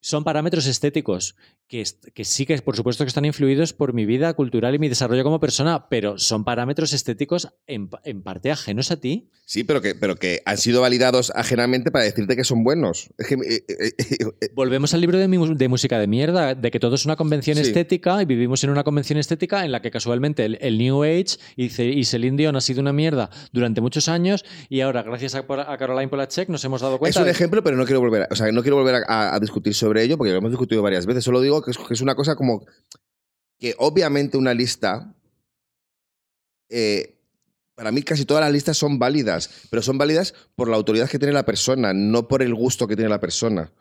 Son parámetros estéticos que, que sí que por supuesto que están influidos por mi vida cultural y mi desarrollo como persona, pero son parámetros estéticos en, en parte ajenos a ti. Sí, pero que, pero que han sido validados ajenamente para decirte que son buenos. Es que, eh, eh, eh, Volvemos al libro de, mi mu- de música de mierda, de que todo es una convención Sí. estética y vivimos en una convención estética en la que casualmente el, el New Age y, y Celine Dion ha sido una mierda durante muchos años y ahora gracias a, a Caroline Polachek nos hemos dado es cuenta un de- ejemplo, pero no quiero volver, a, o sea, no quiero volver a, a discutir sobre ello porque lo hemos discutido varias veces. Solo digo que es, una cosa como que obviamente una lista, eh, para mí casi todas las listas son válidas, pero son válidas por la autoridad que tiene la persona, no por el gusto que tiene la persona.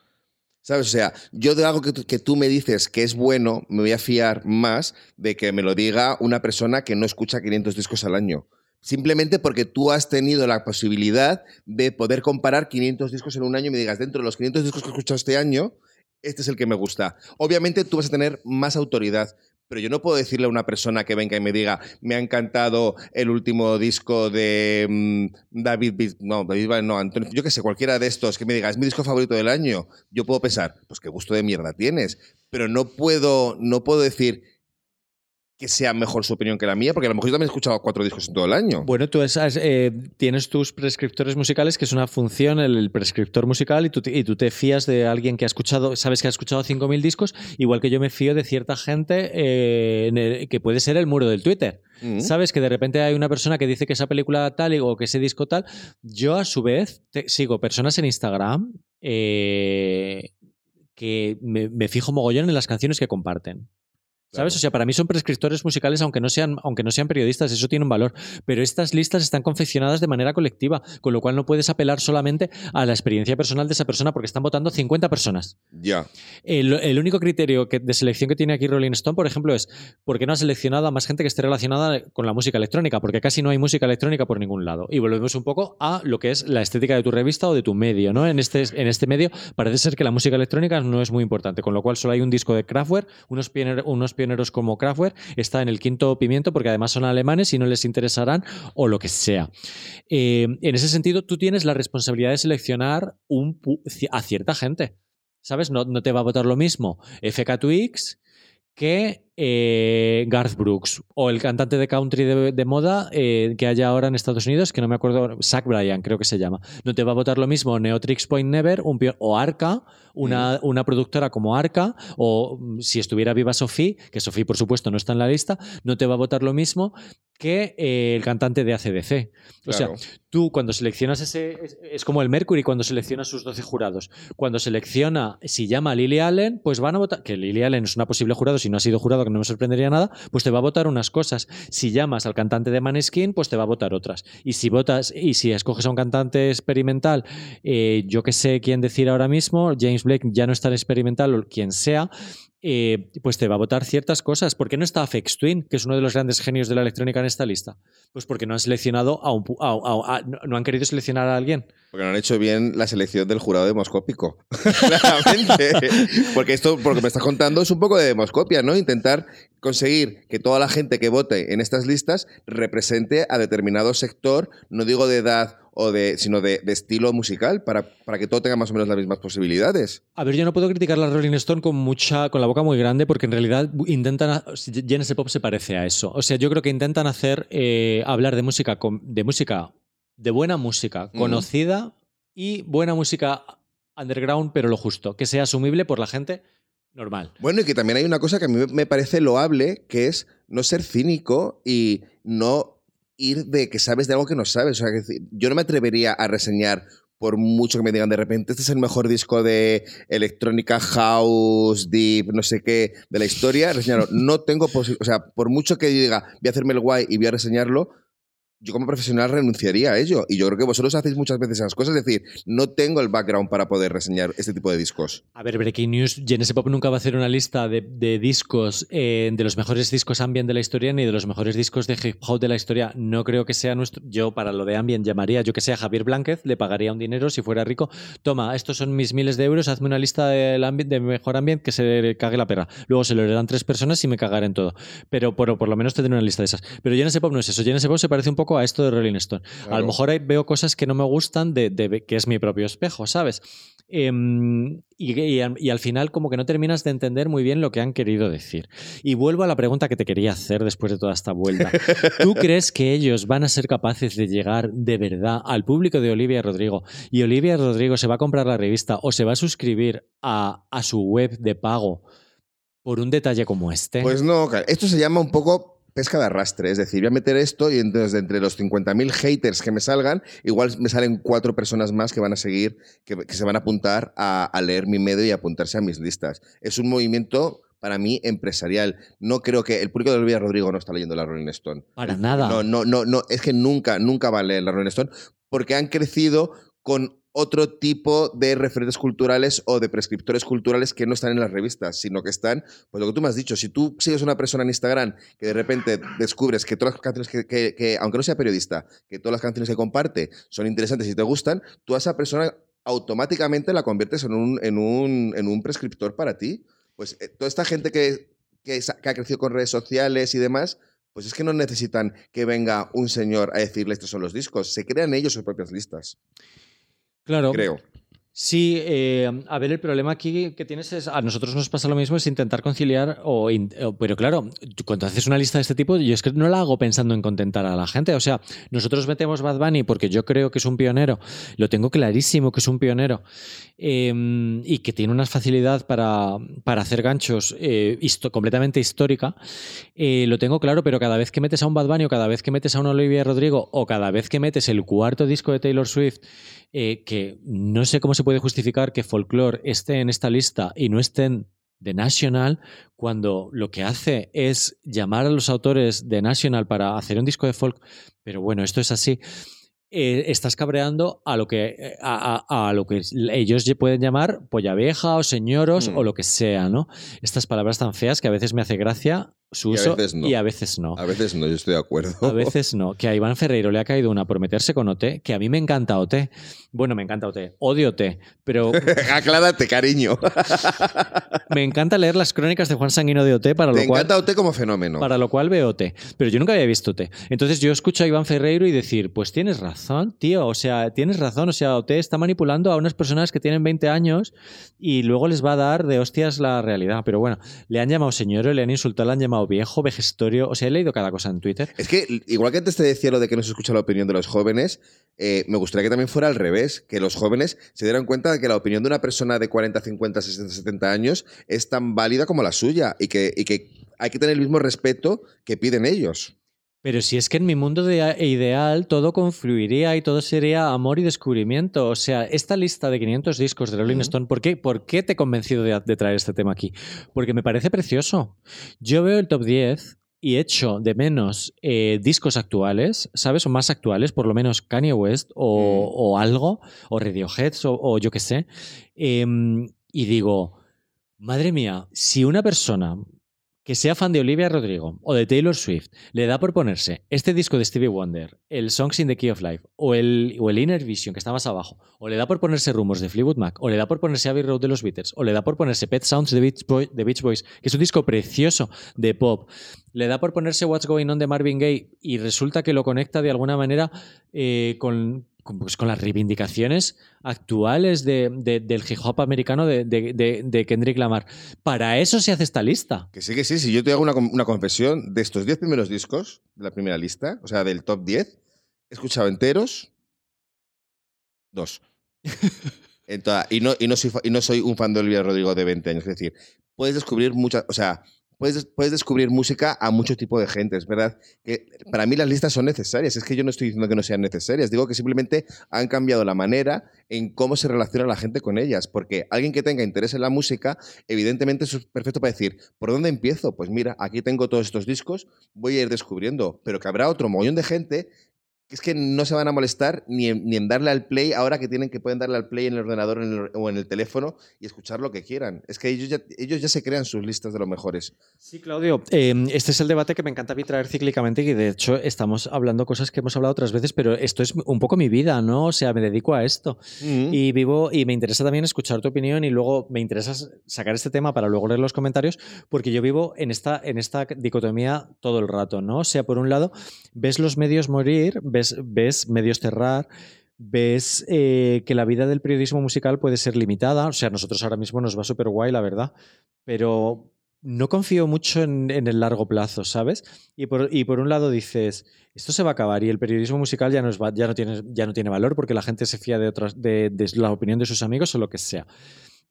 ¿Sabes? O sea, yo de algo que que tú me dices que es bueno, me voy a fiar más de que me lo diga una persona que no escucha 500 discos al año. Simplemente porque tú has tenido la posibilidad de poder comparar 500 discos en un año y me digas, dentro de los 500 discos que he escuchado este año, este es el que me gusta. Obviamente tú vas a tener más autoridad, pero yo no puedo decirle a una persona que venga y me diga, me ha encantado el último disco de mm, David, no, David, no, Antonio, yo que sé, cualquiera de estos, que me diga, es mi disco favorito del año. Yo puedo pensar, pues qué gusto de mierda tienes, pero no puedo, no puedo decir que sea mejor su opinión que la mía, porque a lo mejor yo también he escuchado cuatro discos en todo el año. Bueno, tú esas, eh, tienes tus prescriptores musicales, que es una función, el, el prescriptor musical, y tú, te, y tú te fías de alguien que ha escuchado, sabes que ha escuchado 5.000 discos, igual que yo me fío de cierta gente eh, el- que puede ser el muro del Twitter. Mm. ¿Sabes? Que de repente hay una persona que dice que esa película tal y- o que ese disco tal. Yo, a su vez, te- sigo personas en Instagram eh, que me, me fijo mogollón en las canciones que comparten. ¿Sabes? O sea, para mí son prescriptores musicales, aunque no, sean, aunque no sean periodistas, eso tiene un valor. Pero estas listas están confeccionadas de manera colectiva, con lo cual no puedes apelar solamente a la experiencia personal de esa persona, porque están votando 50 personas. Ya. El, el único criterio que- de selección que tiene aquí Rolling Stone, por ejemplo, es ¿por qué no ha seleccionado a más gente que esté relacionada con la música electrónica? Porque casi no hay música electrónica por ningún lado. Y volvemos un poco a lo que es la estética de tu revista o de tu medio, ¿no? En este, en este medio parece ser que la música electrónica no es muy importante, con lo cual solo hay un disco de Kraftwerk, unos, unos pioneros como Kraftwerk, está en el quinto pimiento porque además son alemanes y no les interesarán o lo que sea. Eh, en ese sentido, tú tienes la responsabilidad de seleccionar un, a cierta gente. ¿Sabes? No, no te va a votar lo mismo FK2X que eh, Garth Brooks o el cantante de country de, de moda eh, que haya ahora en Estados Unidos, que no me acuerdo, Zach Bryan creo que se llama. No te va a votar lo mismo Neotrix Point Never un o Arca, una, una productora como Arca, o mm, si estuviera viva Sophie, que Sophie por supuesto no está en la lista, no te va a votar lo mismo que eh, el cantante de ACDC. O sea, tú cuando seleccionas ese. Es, es como el Mercury cuando selecciona sus 12 jurados. Cuando selecciona, si llama a Lily Allen, pues van a votar. Que Lily Allen es una posible jurado, si no ha sido jurado, que no me sorprendería nada, pues te va a votar unas cosas. Si llamas al cantante de Maneskin, pues te va a votar otras. Y si votas, y si escoges a un cantante experimental, eh, yo que sé quién decir ahora mismo, James Blake ya no está en experimental o quien sea. Eh, pues te va a votar ciertas cosas. ¿Por qué no está Afex Twin, que es uno de los grandes genios de la electrónica en esta lista? Pues porque no han seleccionado a un, no han querido seleccionar a alguien. Porque no han hecho bien la selección del jurado demoscópico. Claramente. porque esto, porque me estás contando, es un poco de demoscopia, ¿no? Intentar conseguir que toda la gente que vote en estas listas represente a determinado sector, no digo de edad o de, sino de, estilo musical, para, para, que todo tenga más o menos las mismas posibilidades. A ver, yo no puedo criticar la Rolling Stone con mucha, con la boca muy grande, porque en realidad intentan. Genesis Pop se parece a eso. O sea, yo creo que intentan hacer eh, hablar de música, de música, de buena música, conocida y buena música underground, pero lo justo, que sea asumible por la gente normal. Bueno, y que también hay una cosa que a mí me parece loable, que es no ser cínico y no ir de que sabes de algo que no sabes. O sea, que yo no me atrevería a reseñar por mucho que me digan de repente, este es el mejor disco de electrónica, house, deep, no sé qué, de la historia, reseñarlo. No tengo O sea, por mucho que diga, voy a hacerme el guay y voy a reseñarlo, yo como profesional renunciaría a ello. Y yo creo que vosotros hacéis muchas veces esas cosas. Es decir, no tengo el background para poder reseñar este tipo de discos. A ver, Breaking News, Genesis Pop nunca va a hacer una lista de, discos, eh, de los mejores discos ambient de la historia, ni de los mejores discos de hip hop de la historia. No creo que sea nuestro. Yo, para lo de ambient, llamaría, yo que sea Javier Blanquez, le pagaría un dinero si fuera rico. Toma, estos son mis miles de euros, hazme una lista de mejor ambient que se cague la perra. Luego se lo heredan tres personas y me cagaré en todo. Pero por, por lo menos tendré una lista de esas. Pero Genesis Pop no es eso. Genesis Pop se parece un poco a esto de Rolling a lo mejor veo cosas que no me gustan de, que es mi propio espejo, ¿sabes? Em, y, al final como que no terminas de entender muy bien lo que han querido decir. Y vuelvo a la pregunta que te quería hacer después de toda esta vuelta. ¿Tú crees que ellos van a ser capaces de llegar de verdad al público de Olivia Rodrigo y Olivia Rodrigo se va a comprar la revista o se va a suscribir a, a su web de pago por un detalle como este? Pues no, esto se llama un poco pesca de arrastre. Es decir, voy a meter esto y entonces de entre los 50.000 haters que me salgan, igual me salen cuatro personas más que van a seguir, que, se van a apuntar a, leer mi medio y apuntarse a mis listas. Es un movimiento para mí empresarial. No creo que el público de Olivia Rodrigo no está leyendo la Rolling Stone. Para nada. No, no, no, no, es que nunca, nunca va a leer la Rolling Stone porque han crecido con otro tipo de referentes culturales o de prescriptores culturales que no están en las revistas, sino que están, pues lo que tú me has dicho, si tú sigues una persona en Instagram que de repente descubres que todas las canciones que, aunque no sea periodista, que todas las canciones que comparte son interesantes y te gustan, tú a esa persona automáticamente la conviertes en un, en un, en un prescriptor para ti. Pues eh, toda esta gente que, que, que ha crecido con redes sociales y demás, pues es que no necesitan que venga un señor a decirle estos son los discos, se crean ellos sus propias listas. Claro. Creo. Sí, eh, a ver, el problema aquí que tienes es, a nosotros nos pasa lo mismo, es intentar conciliar, o, pero claro, cuando haces una lista de este tipo, yo es que no la hago pensando en contentar a la gente, o sea, nosotros metemos Bad Bunny porque yo creo que es un pionero, lo tengo clarísimo que es un pionero, em, y que tiene una facilidad para, para hacer ganchos eh, completamente histórica, eh, lo tengo claro, pero cada vez que metes a un Bad Bunny o cada vez que metes a un Olivia Rodrigo o cada vez que metes el cuarto disco de Taylor Swift, que no sé cómo se puede justificar que Folklore esté en esta lista y no esté en The National cuando lo que hace es llamar a los autores de National para hacer un disco de folk. Pero bueno, esto es así. Eh, estás cabreando a lo que eh, a, lo que ellos pueden llamar polla vieja o señoros o mm. lo que sea, ¿no? Estas palabras tan feas que a veces me hace gracia su uso y a veces no. A veces no, yo estoy de acuerdo. A veces no. Que a Iván Ferreiro le ha caído una por meterse con OT, que a mí me encanta OT. Bueno, me encanta OT. Odio OT, pero... Aclárate, cariño. me encanta leer las crónicas de Juan Sanguino de OT, para lo cual... Me encanta OT como fenómeno. Para lo cual veo OT. Pero yo nunca había visto OT. Entonces yo escucho a Iván Ferreiro y decir, pues tienes razón, tío. O sea, tienes razón. O sea, OT está manipulando a unas personas que tienen 20 años y luego les va a dar de hostias la realidad. Pero bueno, le han llamado señor, le han insultado, le han llamado viejo, vejestorio. O sea, he leído cada cosa en Twitter. Es que, igual que antes te decía lo de que no se escucha la opinión de los jóvenes, eh, me gustaría que también fuera al revés, que los jóvenes se dieran cuenta de que la opinión de una persona de 40, 50, 60, 70 años es tan válida como la suya y que hay que tener el mismo respeto que piden ellos. Pero si es que en mi mundo de ideal todo confluiría y todo sería amor y descubrimiento. O sea, esta lista de 500 discos de Rolling Stone, ¿por qué, ¿por qué te he convencido de, de, traer este tema aquí? Porque me parece precioso. Yo veo el top 10 y echo de menos eh, discos actuales, ¿sabes? O más actuales, por lo menos Kanye West o, mm. algo, o Radiohead o, o yo qué sé. Em, y digo, Madre mía, si una persona que sea fan de Olivia Rodrigo o de Taylor Swift le da por ponerse este disco de Stevie Wonder, el Songs in the Key of Life o el, Inner Vision que está más abajo, o le da por ponerse Rumors de Fleetwood Mac, o le da por ponerse Abbey Road de los Beatles, o le da por ponerse Pet Sounds de Beach, Beach Boys, que es un disco precioso de pop, le da por ponerse What's Going On de Marvin Gaye y resulta que lo conecta de alguna manera eh, con, pues, con las reivindicaciones actuales de- de- del hip hop americano de, de- Kendrick Lamar. Para eso se hace esta lista. Que sí, que sí. Si yo te hago una, una confesión, de estos 10 primeros discos de la primera lista, o sea, del top 10, he escuchado enteros dos. En toda- y, no, y, no soy, y no soy un fan de Olivia Rodrigo de 20 años. Es decir, puedes descubrir muchas. O sea, puedes, des- puedes descubrir música a mucho tipo de gente. Es verdad que para mí las listas son necesarias. Es que yo no estoy diciendo que no sean necesarias. Digo que simplemente han cambiado la manera en cómo se relaciona la gente con ellas. Porque alguien que tenga interés en la música, evidentemente es perfecto para decir, ¿por dónde empiezo? Pues mira, aquí tengo todos estos discos, voy a ir descubriendo. Pero que habrá otro mogollón de gente es que no se van a molestar ni en, ni en darle al play ahora que tienen que pueden darle al play en el ordenador en el- o en el teléfono y escuchar lo que quieran. Es que ellos ya, ellos ya se crean sus listas de los mejores. Sí, Claudio. eh, este es el debate que me encanta a mí traer cíclicamente y de hecho estamos hablando cosas que hemos hablado otras veces, pero esto es un poco mi vida, ¿no? O sea, me dedico a esto. Y vivo, y me interesa también escuchar tu opinión y luego me interesa sacar este tema para luego leer los comentarios, porque yo vivo en esta, en esta dicotomía todo el rato, ¿no? O sea, por un lado, ves los medios morir, ves, ves medios cerrar, ves eh, que la vida del periodismo musical puede ser limitada, o sea, a nosotros ahora mismo nos va súper guay, la verdad, pero no confío mucho en, el largo plazo, ¿sabes? Y por, y por un lado dices, esto se va a acabar y el periodismo musical ya no, es ya no, tiene, ya no tiene valor porque la gente se fía de, otras, de la opinión de sus amigos o lo que sea.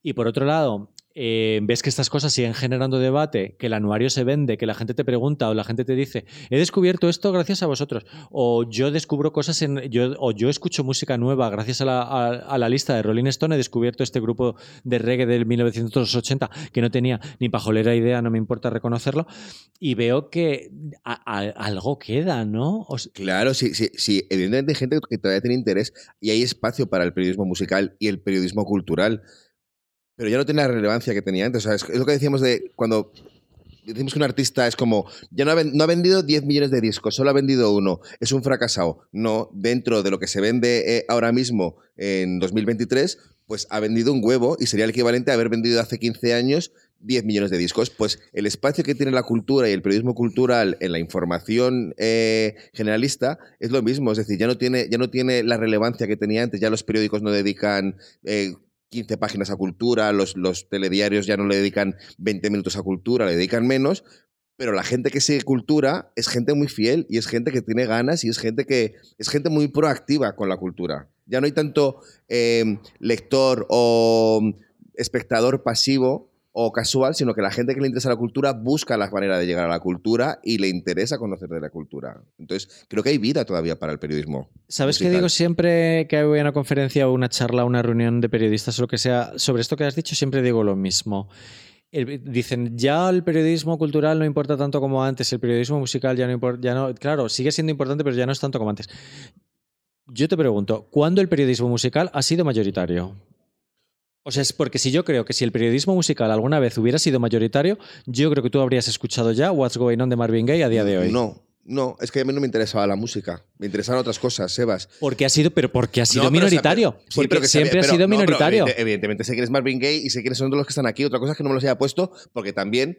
Y por otro lado, eh, ves que estas cosas siguen generando debate, que el anuario se vende, que la gente te pregunta o la gente te dice, he descubierto esto gracias a vosotros, o yo descubro cosas en, yo, o yo escucho música nueva gracias a la, a- la lista de Rolling Stone, he descubierto este grupo de reggae del 1980 que no tenía ni pajolera idea, no me importa reconocerlo, y veo que algo queda, ¿no? Claro, sí, sí, sí. Evidentemente hay gente que todavía tiene interés y hay espacio para el periodismo musical y el periodismo cultural. Pero ya no tiene la relevancia que tenía antes. O sea, es, lo que decíamos de cuando decimos que un artista es como, ya no ha, no ha vendido 10 millones de discos, solo ha vendido uno, es un fracasado. No, dentro de lo que se vende eh, ahora mismo en 2023, pues ha vendido un huevo y sería el equivalente a haber vendido hace 15 años 10 millones de discos. Pues el espacio que tiene la cultura y el periodismo cultural en la información eh, generalista es lo mismo. Es decir, ya no, tiene, ya no tiene la relevancia que tenía antes. Ya los periódicos no dedican eh, 15 páginas a cultura, los, los telediarios ya no le dedican 20 minutos a cultura, le dedican menos. Pero la gente que sigue cultura es gente muy fiel y es gente que tiene ganas y es gente que es gente muy proactiva con la cultura. Ya no hay tanto eh, lector o espectador pasivo o casual, sino que la gente que le interesa la cultura busca la manera de llegar a la cultura y le interesa conocer de la cultura. Entonces, creo que hay vida todavía para el periodismo. ¿Sabes qué digo siempre que voy a una conferencia o una charla, una reunión de periodistas o lo que sea? Sobre esto que has dicho siempre digo lo mismo. El- dicen, ya el periodismo cultural no importa tanto como antes, el periodismo musical ya no importa, ya no, claro, sigue siendo importante, pero ya no es tanto como antes. Yo te pregunto, ¿cuándo el periodismo musical ha sido mayoritario? O sea, es porque si yo creo que si el periodismo musical alguna vez hubiera sido mayoritario, yo creo que tú habrías escuchado ya What's Going On de Marvin Gaye a día de hoy. No, no, es que a mí no me interesaba la música. Me interesaban otras cosas, Sebas. Porque ha sido, pero porque ha sido No, minoritario. pero- sí, porque pero que siempre sabía- ha sido no, minoritario. evidente- evidentemente sé quién es Marvin Gaye y sé quiénes son todos los que están aquí. Otra cosa es que no me los haya puesto porque también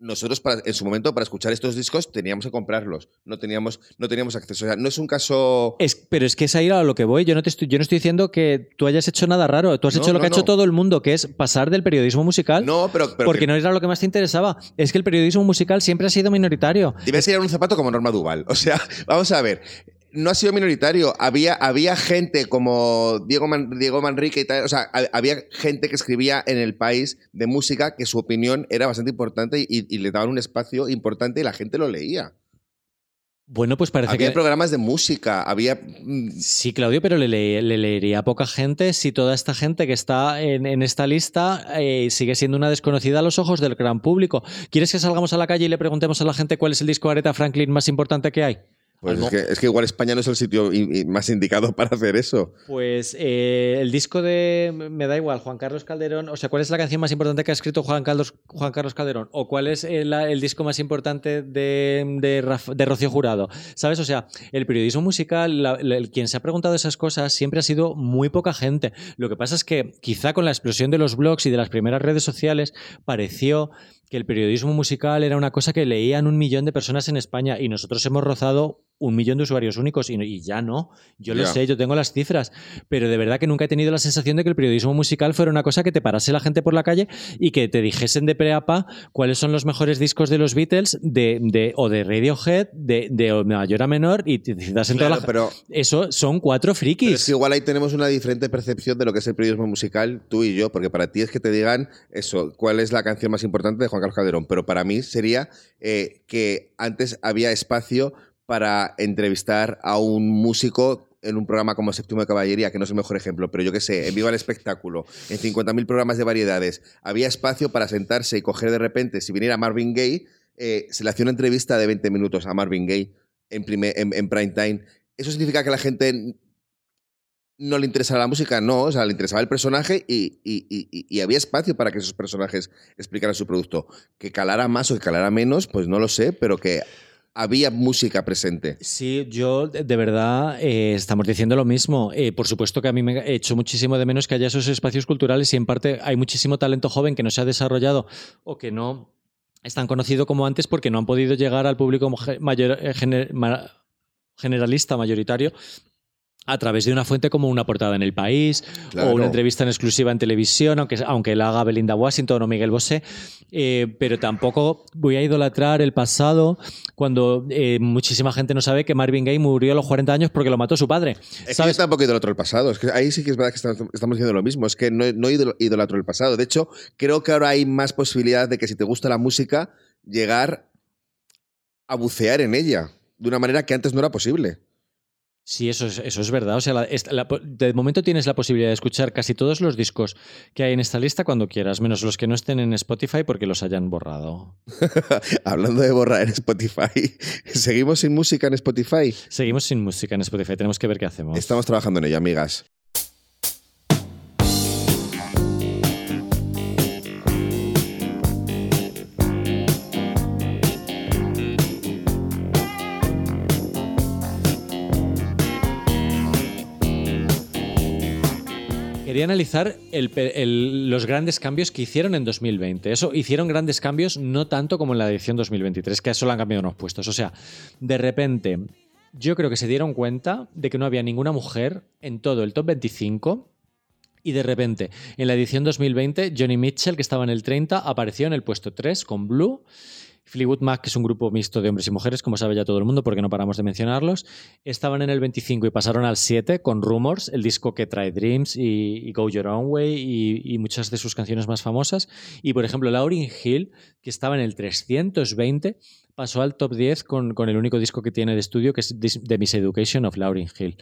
nosotros para, en su momento para escuchar estos discos teníamos que comprarlos. No teníamos, no teníamos acceso. O sea, no es un caso... Es, pero es que es ahí a lo que voy. Yo no, te estoy, yo no estoy diciendo que tú hayas hecho nada raro. Tú has No, hecho lo no, que ha hecho todo el mundo, que es pasar del periodismo musical. No, pero... pero porque que no era lo que más te interesaba. Es que el periodismo musical siempre ha sido minoritario. Debes ir a un zapato como Norma Duval. O sea, vamos a ver. No ha sido minoritario. Había, había gente como Diego, Man- Diego Manrique y tal. O sea, ha- había gente que escribía en el país de música que su opinión era bastante importante y, y le daban un espacio importante y la gente lo leía. Bueno, pues parece había que. programas de música, había. mm, Sí, Claudio, pero le, le- le leería a poca gente si toda esta gente que está en, en esta lista eh, sigue siendo una desconocida a los ojos del gran público. ¿Quieres que salgamos a la calle y le preguntemos a la gente cuál es el disco de Aretha Franklin más importante que hay? Pues Almo- es que, es que igual España no es el sitio más indicado para hacer eso. Pues eh, el disco de. Me da igual, Juan Carlos Calderón. O sea, ¿cuál es la canción más importante que ha escrito Juan Carlos, Juan Carlos Calderón? ¿O cuál es el, el disco más importante de, de, Rocío Jurado? ¿Sabes? O sea, el periodismo musical, la- quien se ha preguntado esas cosas siempre ha sido muy poca gente. Lo que pasa es que quizá con la explosión de los blogs y de las primeras redes sociales pareció que el periodismo musical era una cosa que leían un millón de personas en España y nosotros hemos rozado un millón de usuarios únicos y, ya no. Yo lo sé, yo tengo las cifras, pero de verdad que nunca he tenido la sensación de que el periodismo musical fuera una cosa que te parase la gente por la calle y que te dijesen de pre a pa cuáles son los mejores discos de los Beatles de, de- o de Radiohead, de, de mayor a menor y te citasen Claro, toda la... pero, Eso son cuatro pero frikis. es que igual ahí tenemos una diferente percepción de lo que es el periodismo musical, tú y yo, porque para ti es que te digan eso, cuál es la canción más importante de Juan Carlos Calderón, pero para mí sería eh, que antes había espacio para entrevistar a un músico en un programa como Séptimo de Caballería, que no es el mejor ejemplo, pero yo qué sé, en Viva el Espectáculo, en 50.000 programas de variedades, había espacio para sentarse y coger de repente, si viniera Marvin Gaye, eh, se le hacía una entrevista de 20 minutos a Marvin Gaye en, prime- time. ¿Eso significa que la gente no le interesaba la música? No, o sea, le interesaba el personaje y había espacio para que esos personajes explicaran su producto. Que calara más o que calara menos, pues no lo sé, pero que había música presente. Sí, yo de verdad eh, estamos diciendo lo mismo. Eh, por supuesto que a mí me he hecho muchísimo de menos que haya esos espacios culturales y en parte hay muchísimo talento joven que no se ha desarrollado o que no es tan conocido como antes porque no han podido llegar al público mayor- eh, generalista mayoritario a través de una fuente como una portada en el país Claro. o una entrevista en exclusiva en televisión, aunque, aunque la haga Belinda Washington o Miguel Bosé. Eh, pero tampoco voy a idolatrar el pasado cuando eh, muchísima gente no sabe que Marvin Gaye murió a los 40 años porque lo mató su padre. Es ¿Sabes? que yo tampoco idolatro el pasado. Es que ahí sí que es verdad que estamos, diciendo lo mismo. Es que no, no idolatro el pasado. De hecho, creo que ahora hay más posibilidad de que si te gusta la música, llegar a bucear en ella de una manera que antes no era posible. Sí, eso es, eso es verdad. O sea, la- de momento tienes la posibilidad de escuchar casi todos los discos que hay en esta lista cuando quieras, menos los que no estén en Spotify porque los hayan borrado. Hablando de borrar en Spotify, ¿seguimos sin música en Spotify? Seguimos sin música en Spotify, tenemos que ver qué hacemos. Estamos trabajando en ello, amigas. Quería analizar los grandes cambios que hicieron en 2020. Eso, hicieron grandes cambios no tanto como en la edición 2023, que le han cambiado unos puestos. O sea, de repente, yo creo que se dieron cuenta de que no había ninguna mujer en todo el top 25. Y de repente, en la edición 2020, Johnny Mitchell, que estaba en el 30, apareció en el puesto 3 con Blue. Fleetwood Mac, que es un grupo mixto de hombres y mujeres, como sabe ya todo el mundo, porque no paramos de mencionarlos, estaban en el 25 y pasaron al 7 con Rumors, el disco que trae Dreams y, Go Your Own Way y, muchas de sus canciones más famosas. Y por ejemplo, Lauryn Hill, que estaba en el 320, pasó al top 10 con, el único disco que tiene de estudio, que es The Miseducation of Lauryn Hill.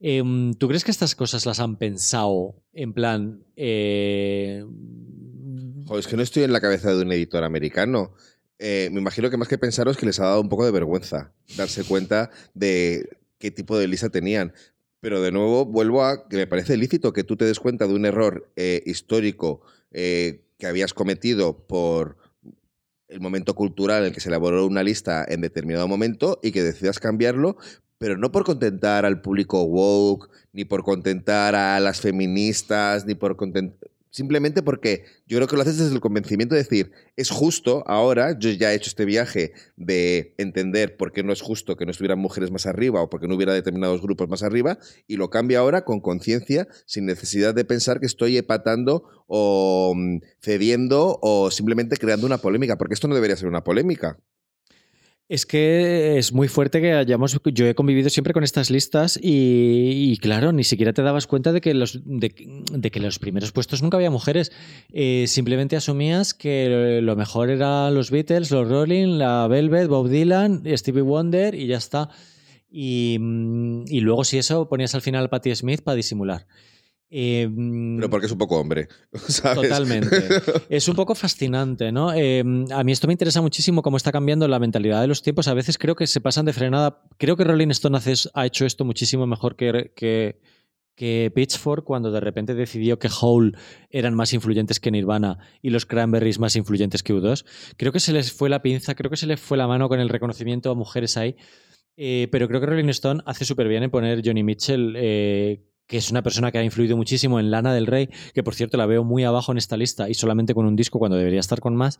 Em, ¿Tú crees que estas cosas las han pensado en plan... eh, Joder, es que no estoy en la cabeza de un editor americano. Eh, me imagino que más que pensaros que les ha dado un poco de vergüenza darse cuenta de qué tipo de lista tenían. Pero de nuevo vuelvo a que me parece lícito que tú te des cuenta de un error eh, histórico eh, que habías cometido por el momento cultural en el que se elaboró una lista en determinado momento y que decidas cambiarlo, pero no por contentar al público woke, ni por contentar a las feministas, ni por contentar... Simplemente porque yo creo que lo haces desde el convencimiento de decir, es justo ahora, yo ya he hecho este viaje de entender por qué no es justo que no estuvieran mujeres más arriba o porque no hubiera determinados grupos más arriba, y lo cambio ahora con conciencia, sin necesidad de pensar que estoy epatando o mm, cediendo o simplemente creando una polémica, porque esto no debería ser una polémica. Es que es muy fuerte que hayamos. Yo he convivido siempre con estas listas y, claro, ni siquiera te dabas cuenta de que los, de, que los primeros puestos nunca había mujeres. Eh, simplemente asumías que lo mejor eran los Beatles, los Rolling, la Velvet, Bob Dylan, Stevie Wonder y ya está. Y, y luego, si eso, ponías al final a Patti Smith para disimular. Eh, Pero porque es un poco hombre, ¿sabes? Totalmente. Es un poco fascinante, ¿no? Eh, a mí esto me interesa muchísimo cómo está cambiando la mentalidad de los tiempos. A veces creo que se pasan de frenada. Creo que Rolling Stone hace- ha hecho esto muchísimo mejor que, que, que Pitchfork cuando de repente decidió que Hole eran más influyentes que Nirvana y los Cranberries más influyentes que U2. Creo que se les fue la pinza, creo que se les fue la mano con el reconocimiento a mujeres ahí. Eh, pero creo que Rolling Stone hace súper bien en poner Johnny Mitchell, eh, que es una persona que ha influido muchísimo en Lana del Rey, que por cierto la veo muy abajo en esta lista y solamente con un disco cuando debería estar con más,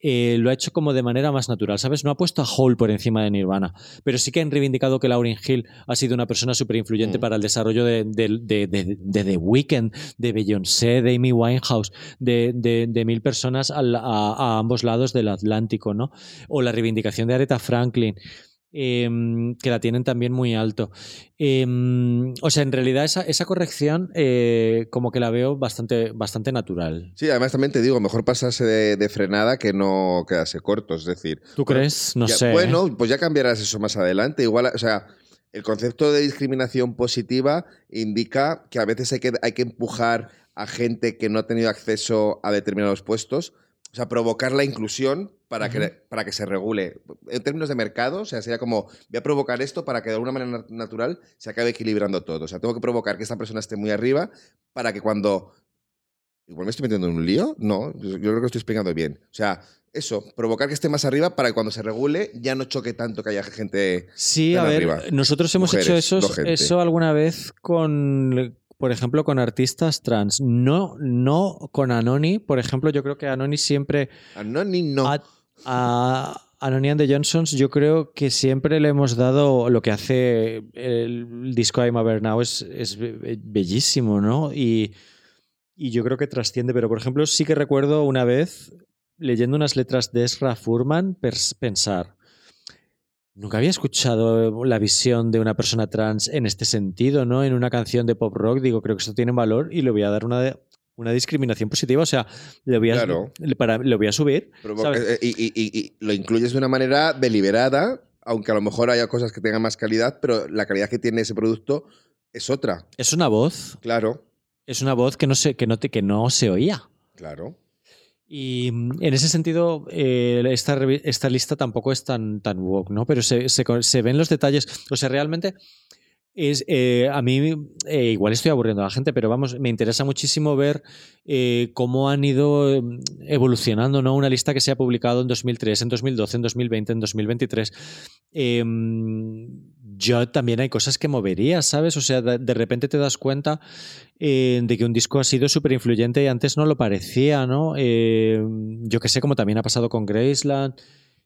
eh, lo ha hecho como de manera más natural, ¿sabes? No ha puesto a Hole por encima de Nirvana, pero sí que han reivindicado que Lauryn Hill ha sido una persona súper influyente Mm. para el desarrollo de, de- de- de- de The Weeknd, de Beyoncé, de Amy Winehouse, de, de- de mil personas a, a ambos lados del Atlántico, ¿no? O la reivindicación de Aretha Franklin. Em, que la tienen también muy alto. Em, o sea, en realidad esa, esa corrección eh, como que la veo bastante, bastante natural. Sí, además también te digo, mejor pasarse de, de frenada que no quedarse corto. Es decir, ¿Tú bueno, crees? No ya- sé. ¿eh? Bueno, pues ya cambiarás eso más adelante. Igual, o sea, el concepto de discriminación positiva indica que a veces hay que, hay que empujar a gente que no ha tenido acceso a determinados puestos. O sea, provocar la inclusión para, que, para que se regule. En términos de mercado, o sea, sería como, voy a provocar esto para que de alguna manera nat- natural se acabe equilibrando todo. O sea, tengo que provocar que esta persona esté muy arriba para que cuando... Igual me estoy metiendo en un lío. No, yo creo que estoy explicando bien. O sea, eso, provocar que esté más arriba para que cuando se regule ya no choque tanto que haya gente... Sí, a ver, arriba. nosotros hemos Mujeres, hecho eso, eso alguna vez con, por ejemplo, con artistas trans. No, no con Anoni, por ejemplo, yo creo que Anoni siempre Anoni no. a, a Anoni and the Johnsons, yo creo que siempre le hemos dado lo que hace el disco I'm Over Now es, es be- bellísimo, ¿no? Y, y yo creo que trasciende, pero por ejemplo, sí que recuerdo una vez leyendo unas letras de Ezra Furman pensar. Nunca había escuchado la visión de una persona trans en este sentido, ¿no? En una canción de pop rock, digo, creo que esto tiene valor y le voy a dar una, una discriminación positiva, o sea, le voy a, Claro. para, le voy a subir. Eh, y, y- y- y lo incluyes de una manera deliberada, aunque a lo mejor haya cosas que tengan más calidad, pero la calidad que tiene ese producto es otra. Es una voz, Claro, es una voz que no se, que no te, que no se oía. claro. Y mm, en ese sentido, eh, esta, esta lista tampoco es tan, tan woke, ¿no? Pero se, se ven los detalles. O sea, realmente es, eh, a mí, eh, igual estoy aburriendo a la gente, pero vamos, me interesa muchísimo ver eh, cómo han ido evolucionando, ¿no? Una lista que se ha publicado en 2003, en 2012, en 2020, en 2023. Yo también hay cosas que movería, ¿sabes? O sea, de, de repente te das cuenta eh, de que un disco ha sido súper influyente y antes no lo parecía, ¿no? Eh, yo que sé, como también ha pasado con Graceland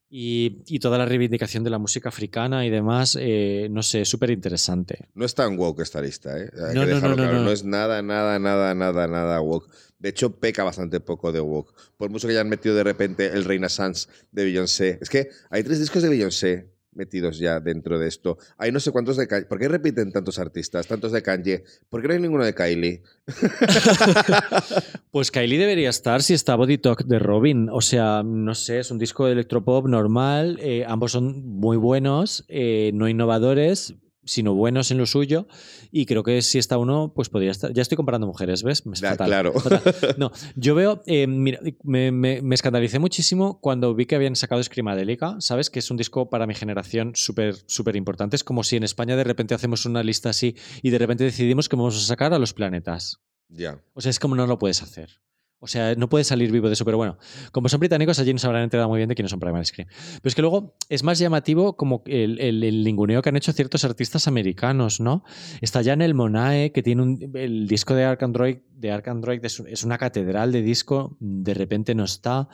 y, y toda la reivindicación de la música africana y demás, eh, no sé, súper interesante. No es tan woke esta lista, ¿eh? Hay No, que no, no, no, claro. no. No es nada, nada, nada, nada, nada woke. De hecho, peca bastante poco de woke. Por mucho que hayan metido de repente el Renaissance de Beyoncé. Es que hay tres discos de Beyoncé metidos ya dentro de esto. Hay no sé cuántos de Kanye. ¿Por qué repiten tantos artistas? Tantos de Kanye. ¿Por qué no hay ninguno de Kylie? Pues Kylie debería estar si está Body Talk de Robin. O sea, no sé, es un disco de electropop normal. eh, ambos son muy buenos, eh, no innovadores, sino buenos en lo suyo. Y creo que si está uno, pues podría estar. Ya estoy comparando mujeres, ¿ves? Me es Ya, fatal, claro. fatal. No, yo veo. eh, mira, me, me- me escandalicé muchísimo cuando vi que habían sacado Screamadelica, ¿sabes? Que es un disco para mi generación súper, súper importante. Es como si en España de repente hacemos una lista así y de repente decidimos que vamos a sacar a los planetas. Ya. O sea, es como no lo puedes hacer. O sea, no puedes salir vivo de eso, pero bueno, como son británicos, allí no se habrán enterado muy bien de quiénes son Primal Scream. Pero es que luego es más llamativo como el, el, el ninguneo que han hecho ciertos artistas americanos, ¿no? Está Janelle Monae, que tiene un, el disco de Ark Android, de Ark Android es una catedral de disco, de repente no está.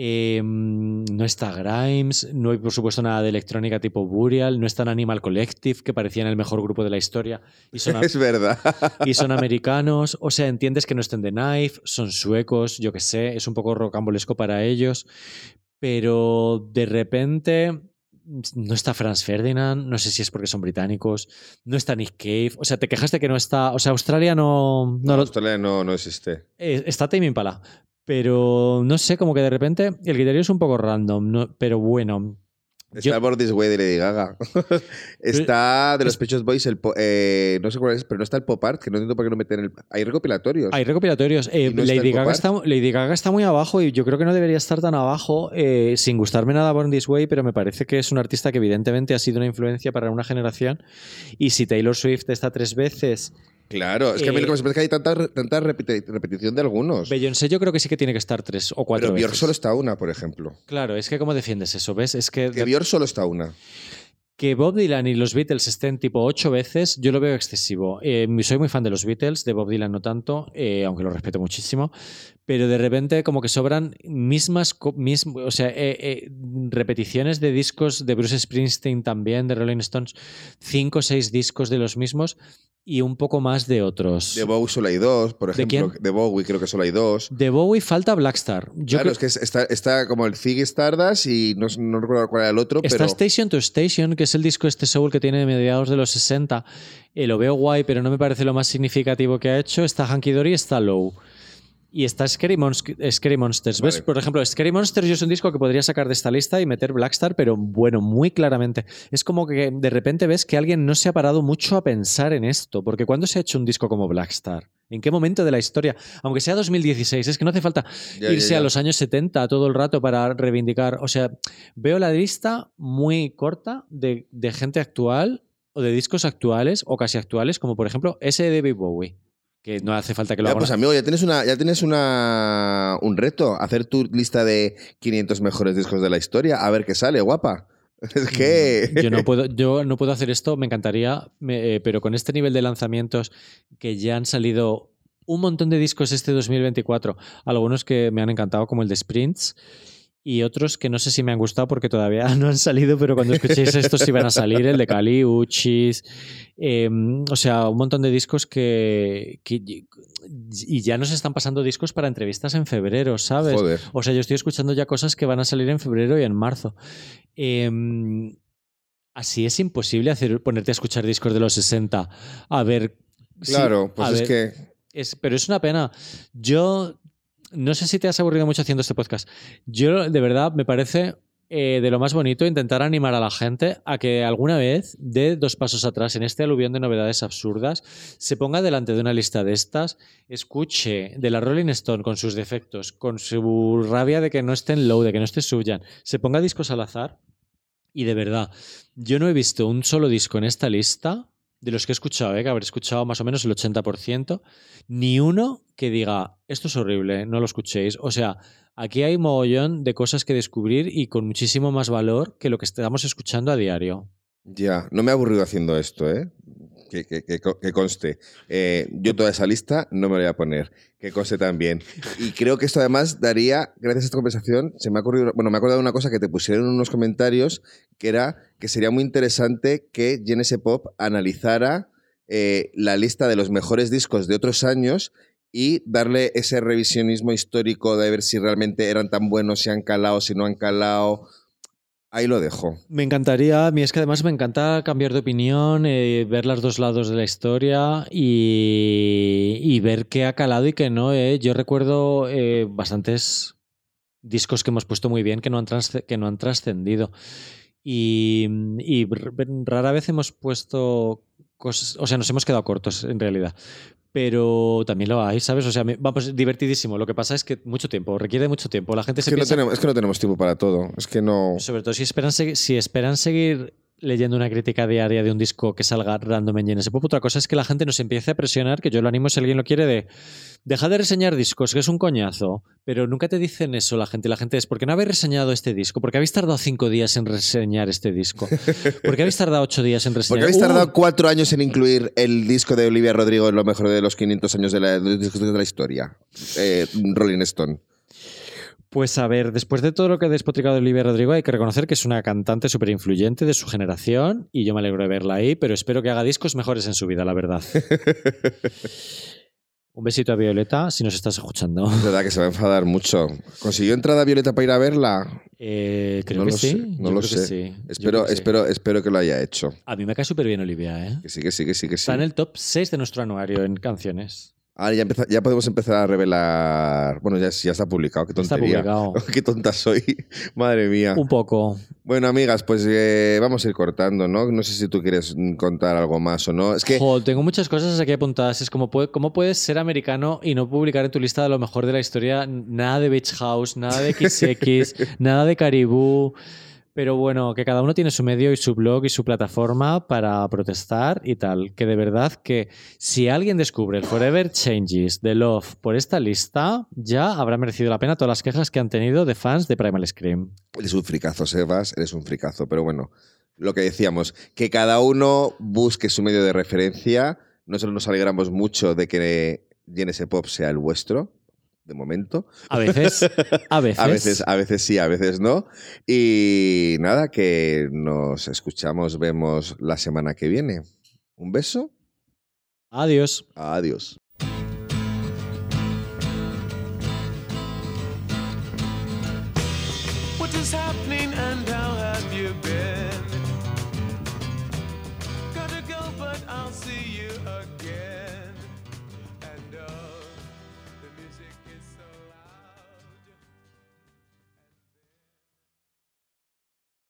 Eh, no está Grimes, no hay por supuesto nada de electrónica tipo Burial, no está en Animal Collective, que parecían el mejor grupo de la historia. Y son, Es verdad. y son americanos, o sea, entiendes que no estén de Knife, son suecos, yo qué sé, es un poco rocambolesco para ellos, pero de repente no está Franz Ferdinand, no sé si es porque son británicos, no está Nick Cave, o sea, te quejas de que no está, o sea, Australia no, no Australia no, no existe. eh, está Tame Impala, pero no sé, como que de repente el criterio es un poco random, ¿no? pero bueno. Está Yo- Born This Way de Lady Gaga. está de los Pechos Boys, el po- eh, no sé cuál es, pero no está el pop art, que no entiendo por qué no meten el. Hay recopilatorios. Hay recopilatorios. Eh, ¿Y no está Lady, el Gaga está, Lady Gaga está muy abajo y yo creo que no debería estar tan abajo, eh, sin gustarme nada Born This Way, pero me parece que es un artista que evidentemente ha sido una influencia para una generación. Y si Taylor Swift está tres veces, Claro, es que a mí Eh, lo que me sorprende es que hay tanta, tanta repeti- repetición de algunos. Beyoncé yo creo que sí que tiene que estar tres o cuatro Pero Björk veces. solo está una, por ejemplo. Claro, es que ¿cómo defiendes eso? ¿Ves? Es que, Que Björk solo está una. Que Bob Dylan y los Beatles estén tipo ocho veces, yo lo veo excesivo. Eh, soy muy fan de los Beatles, de Bob Dylan no tanto, eh, aunque lo respeto muchísimo, pero de repente como que sobran mismas, o sea, eh, eh, repeticiones de discos de Bruce Springsteen también, de Rolling Stones, cinco o seis discos de los mismos y un poco más de otros. De Bowie solo hay dos, por ¿De ejemplo. De Bowie creo que solo hay dos. De Bowie falta Blackstar. Yo claro, creo- es que es- está, está como el Ziggy Stardust y no, no recuerdo cuál era el otro, Está pero. Station to Station, que es el disco este soul que tiene de mediados de los 60. Eh, lo veo guay, pero no me parece lo más significativo que ha hecho. Está Hanky Dory y está Low. Y está Scary, Mons- Scary Monsters. ¿Ves? Por ejemplo, Scary Monsters yo es un disco que podría sacar de esta lista y meter Blackstar, pero bueno, muy claramente. Es como que de repente ves que alguien no se ha parado mucho a pensar en esto. Porque ¿cuándo se ha hecho un disco como Blackstar? ¿En qué momento de la historia? Aunque sea 2016, es que no hace falta Ya, ya, irse ya. a los años 70 todo el rato para reivindicar. O sea, veo la lista muy corta de, de gente actual o de discos actuales o casi actuales, como por ejemplo ese de David Bowie, que no hace falta que lo Ya, haga. pues amigo, ya tienes una, ya tienes una un reto, hacer tu lista de 500 mejores discos de la historia, a ver qué sale, guapa. Es que Mm, Yo no puedo, yo no puedo hacer esto, me encantaría, me- eh, pero con este nivel de lanzamientos que ya han salido un montón de discos este 2024, algunos que me han encantado como el de Sprints y otros que no sé si me han gustado porque todavía no han salido, pero cuando escuchéis esto sí van a salir, el de Cali, Uchis, eh, o sea, un montón de discos que, que- y ya nos están pasando discos para entrevistas en febrero, ¿sabes? joder. O sea, yo estoy escuchando ya cosas que van a salir en febrero y en marzo. Em, así es imposible hacer, ponerte a escuchar discos de los 60. A ver. sí, Claro, pues es ver, que es- pero es una pena. Yo no sé si te has aburrido mucho haciendo este podcast. Yo, de verdad, me parece eh, de lo más bonito intentar animar a la gente a que alguna vez dé dos pasos atrás en este aluvión de novedades absurdas, se ponga delante de una lista de estas, escuche de la Rolling Stone con sus defectos, con su rabia de que no esté en low, de que no esté suyan, se ponga discos al azar y de verdad, yo no he visto un solo disco en esta lista de los que he escuchado, ¿eh? que habré escuchado más o menos el 80%, ni uno que diga, esto es horrible, no lo escuchéis. O sea, aquí hay mogollón de cosas que descubrir y con muchísimo más valor que lo que estamos escuchando a diario. ya, no me he aburrido haciendo esto, ¿eh? Que, que- que co- que conste. Eh, yo toda esa lista no me la voy a poner. Que conste también. Y creo que esto además daría, gracias a esta conversación, se me ha ocurrido, bueno, me he acordado una cosa que te pusieron en unos comentarios, que era que sería muy interesante que Genesis Pop analizara eh, la lista de los mejores discos de otros años y darle ese revisionismo histórico de ver si realmente eran tan buenos, si han calado, si no han calado. Ahí lo dejo. Me encantaría, a mí es que además me encanta cambiar de opinión, eh, ver los dos lados de la historia y, ver qué ha calado y qué no. eh. Yo recuerdo eh, bastantes discos que hemos puesto muy bien que no han, que no trascendido. Y, y rara vez hemos puesto cosas, o sea, nos hemos quedado cortos en realidad. Pero también lo hay, ¿sabes? O sea, me- vamos, divertidísimo. Lo que pasa es que mucho tiempo, requiere mucho tiempo. La gente Es se que, no tenemos, es que no tenemos tiempo para todo. Es que no. sobre todo si esperan, si esperan seguir leyendo una crítica diaria de un disco que salga random en Genesis Pop. Otra cosa es que la gente nos empiece a presionar, que yo lo animo si alguien lo quiere, de deja de reseñar discos, que es un coñazo. Pero nunca te dicen eso la gente. La gente es, ¿por qué no habéis reseñado este disco? ¿Por qué habéis tardado cinco días en reseñar este disco? ¿Por qué habéis tardado ocho días en reseñar? Porque habéis ¡Uh! tardado cuatro años en incluir el disco de Olivia Rodrigo en lo mejor de los 500 años de, la, de los discos de la historia. Eh, Rolling Stone. Pues a ver, después de todo lo que ha despotricado Olivia Rodrigo, hay que reconocer que es una cantante súper influyente de su generación y yo me alegro de verla ahí, pero espero que haga discos mejores en su vida, la verdad. Un besito a Violeta, si nos estás escuchando. Es verdad que se va a enfadar mucho. ¿Consiguió entrada Violeta para ir a verla? Eh, creo No que lo sí. sé, no yo lo creo que sé. sí, Espero, que sí. espero, espero que lo haya hecho. A mí me cae súper bien Olivia, ¿eh? Que sí, que sí, que sí, que sí. Está en el top 6 de nuestro anuario en canciones. Ahora ya, empeza- ya podemos empezar a revelar. Bueno, ya, ya está publicado. Qué Está publicado. Qué tonta soy. Madre mía. Un poco. Bueno, amigas, pues eh, vamos a ir cortando, ¿no? No sé si tú quieres contar algo más o no. Es que. Jo, tengo muchas cosas aquí apuntadas. Es como, ¿cómo puedes ser americano y no publicar en tu lista de lo mejor de la historia nada de Beach House, nada de XX, nada de Caribú? Pero bueno, que cada uno tiene su medio y su blog y su plataforma para protestar y tal. Que de verdad que si alguien descubre el Forever Changes de Love por esta lista, ya habrá merecido la pena todas las quejas que han tenido de fans de Primal Scream. Eres un fricazo, Sebas, eres un fricazo. Pero bueno, lo que decíamos, que cada uno busque su medio de referencia. Nosotros nos alegramos mucho de que GNS Pop sea el vuestro, de momento. A veces, a veces. A veces, a veces sí, a veces no. Y nada, que nos escuchamos, vemos la semana que viene. Un beso. Adiós. Adiós.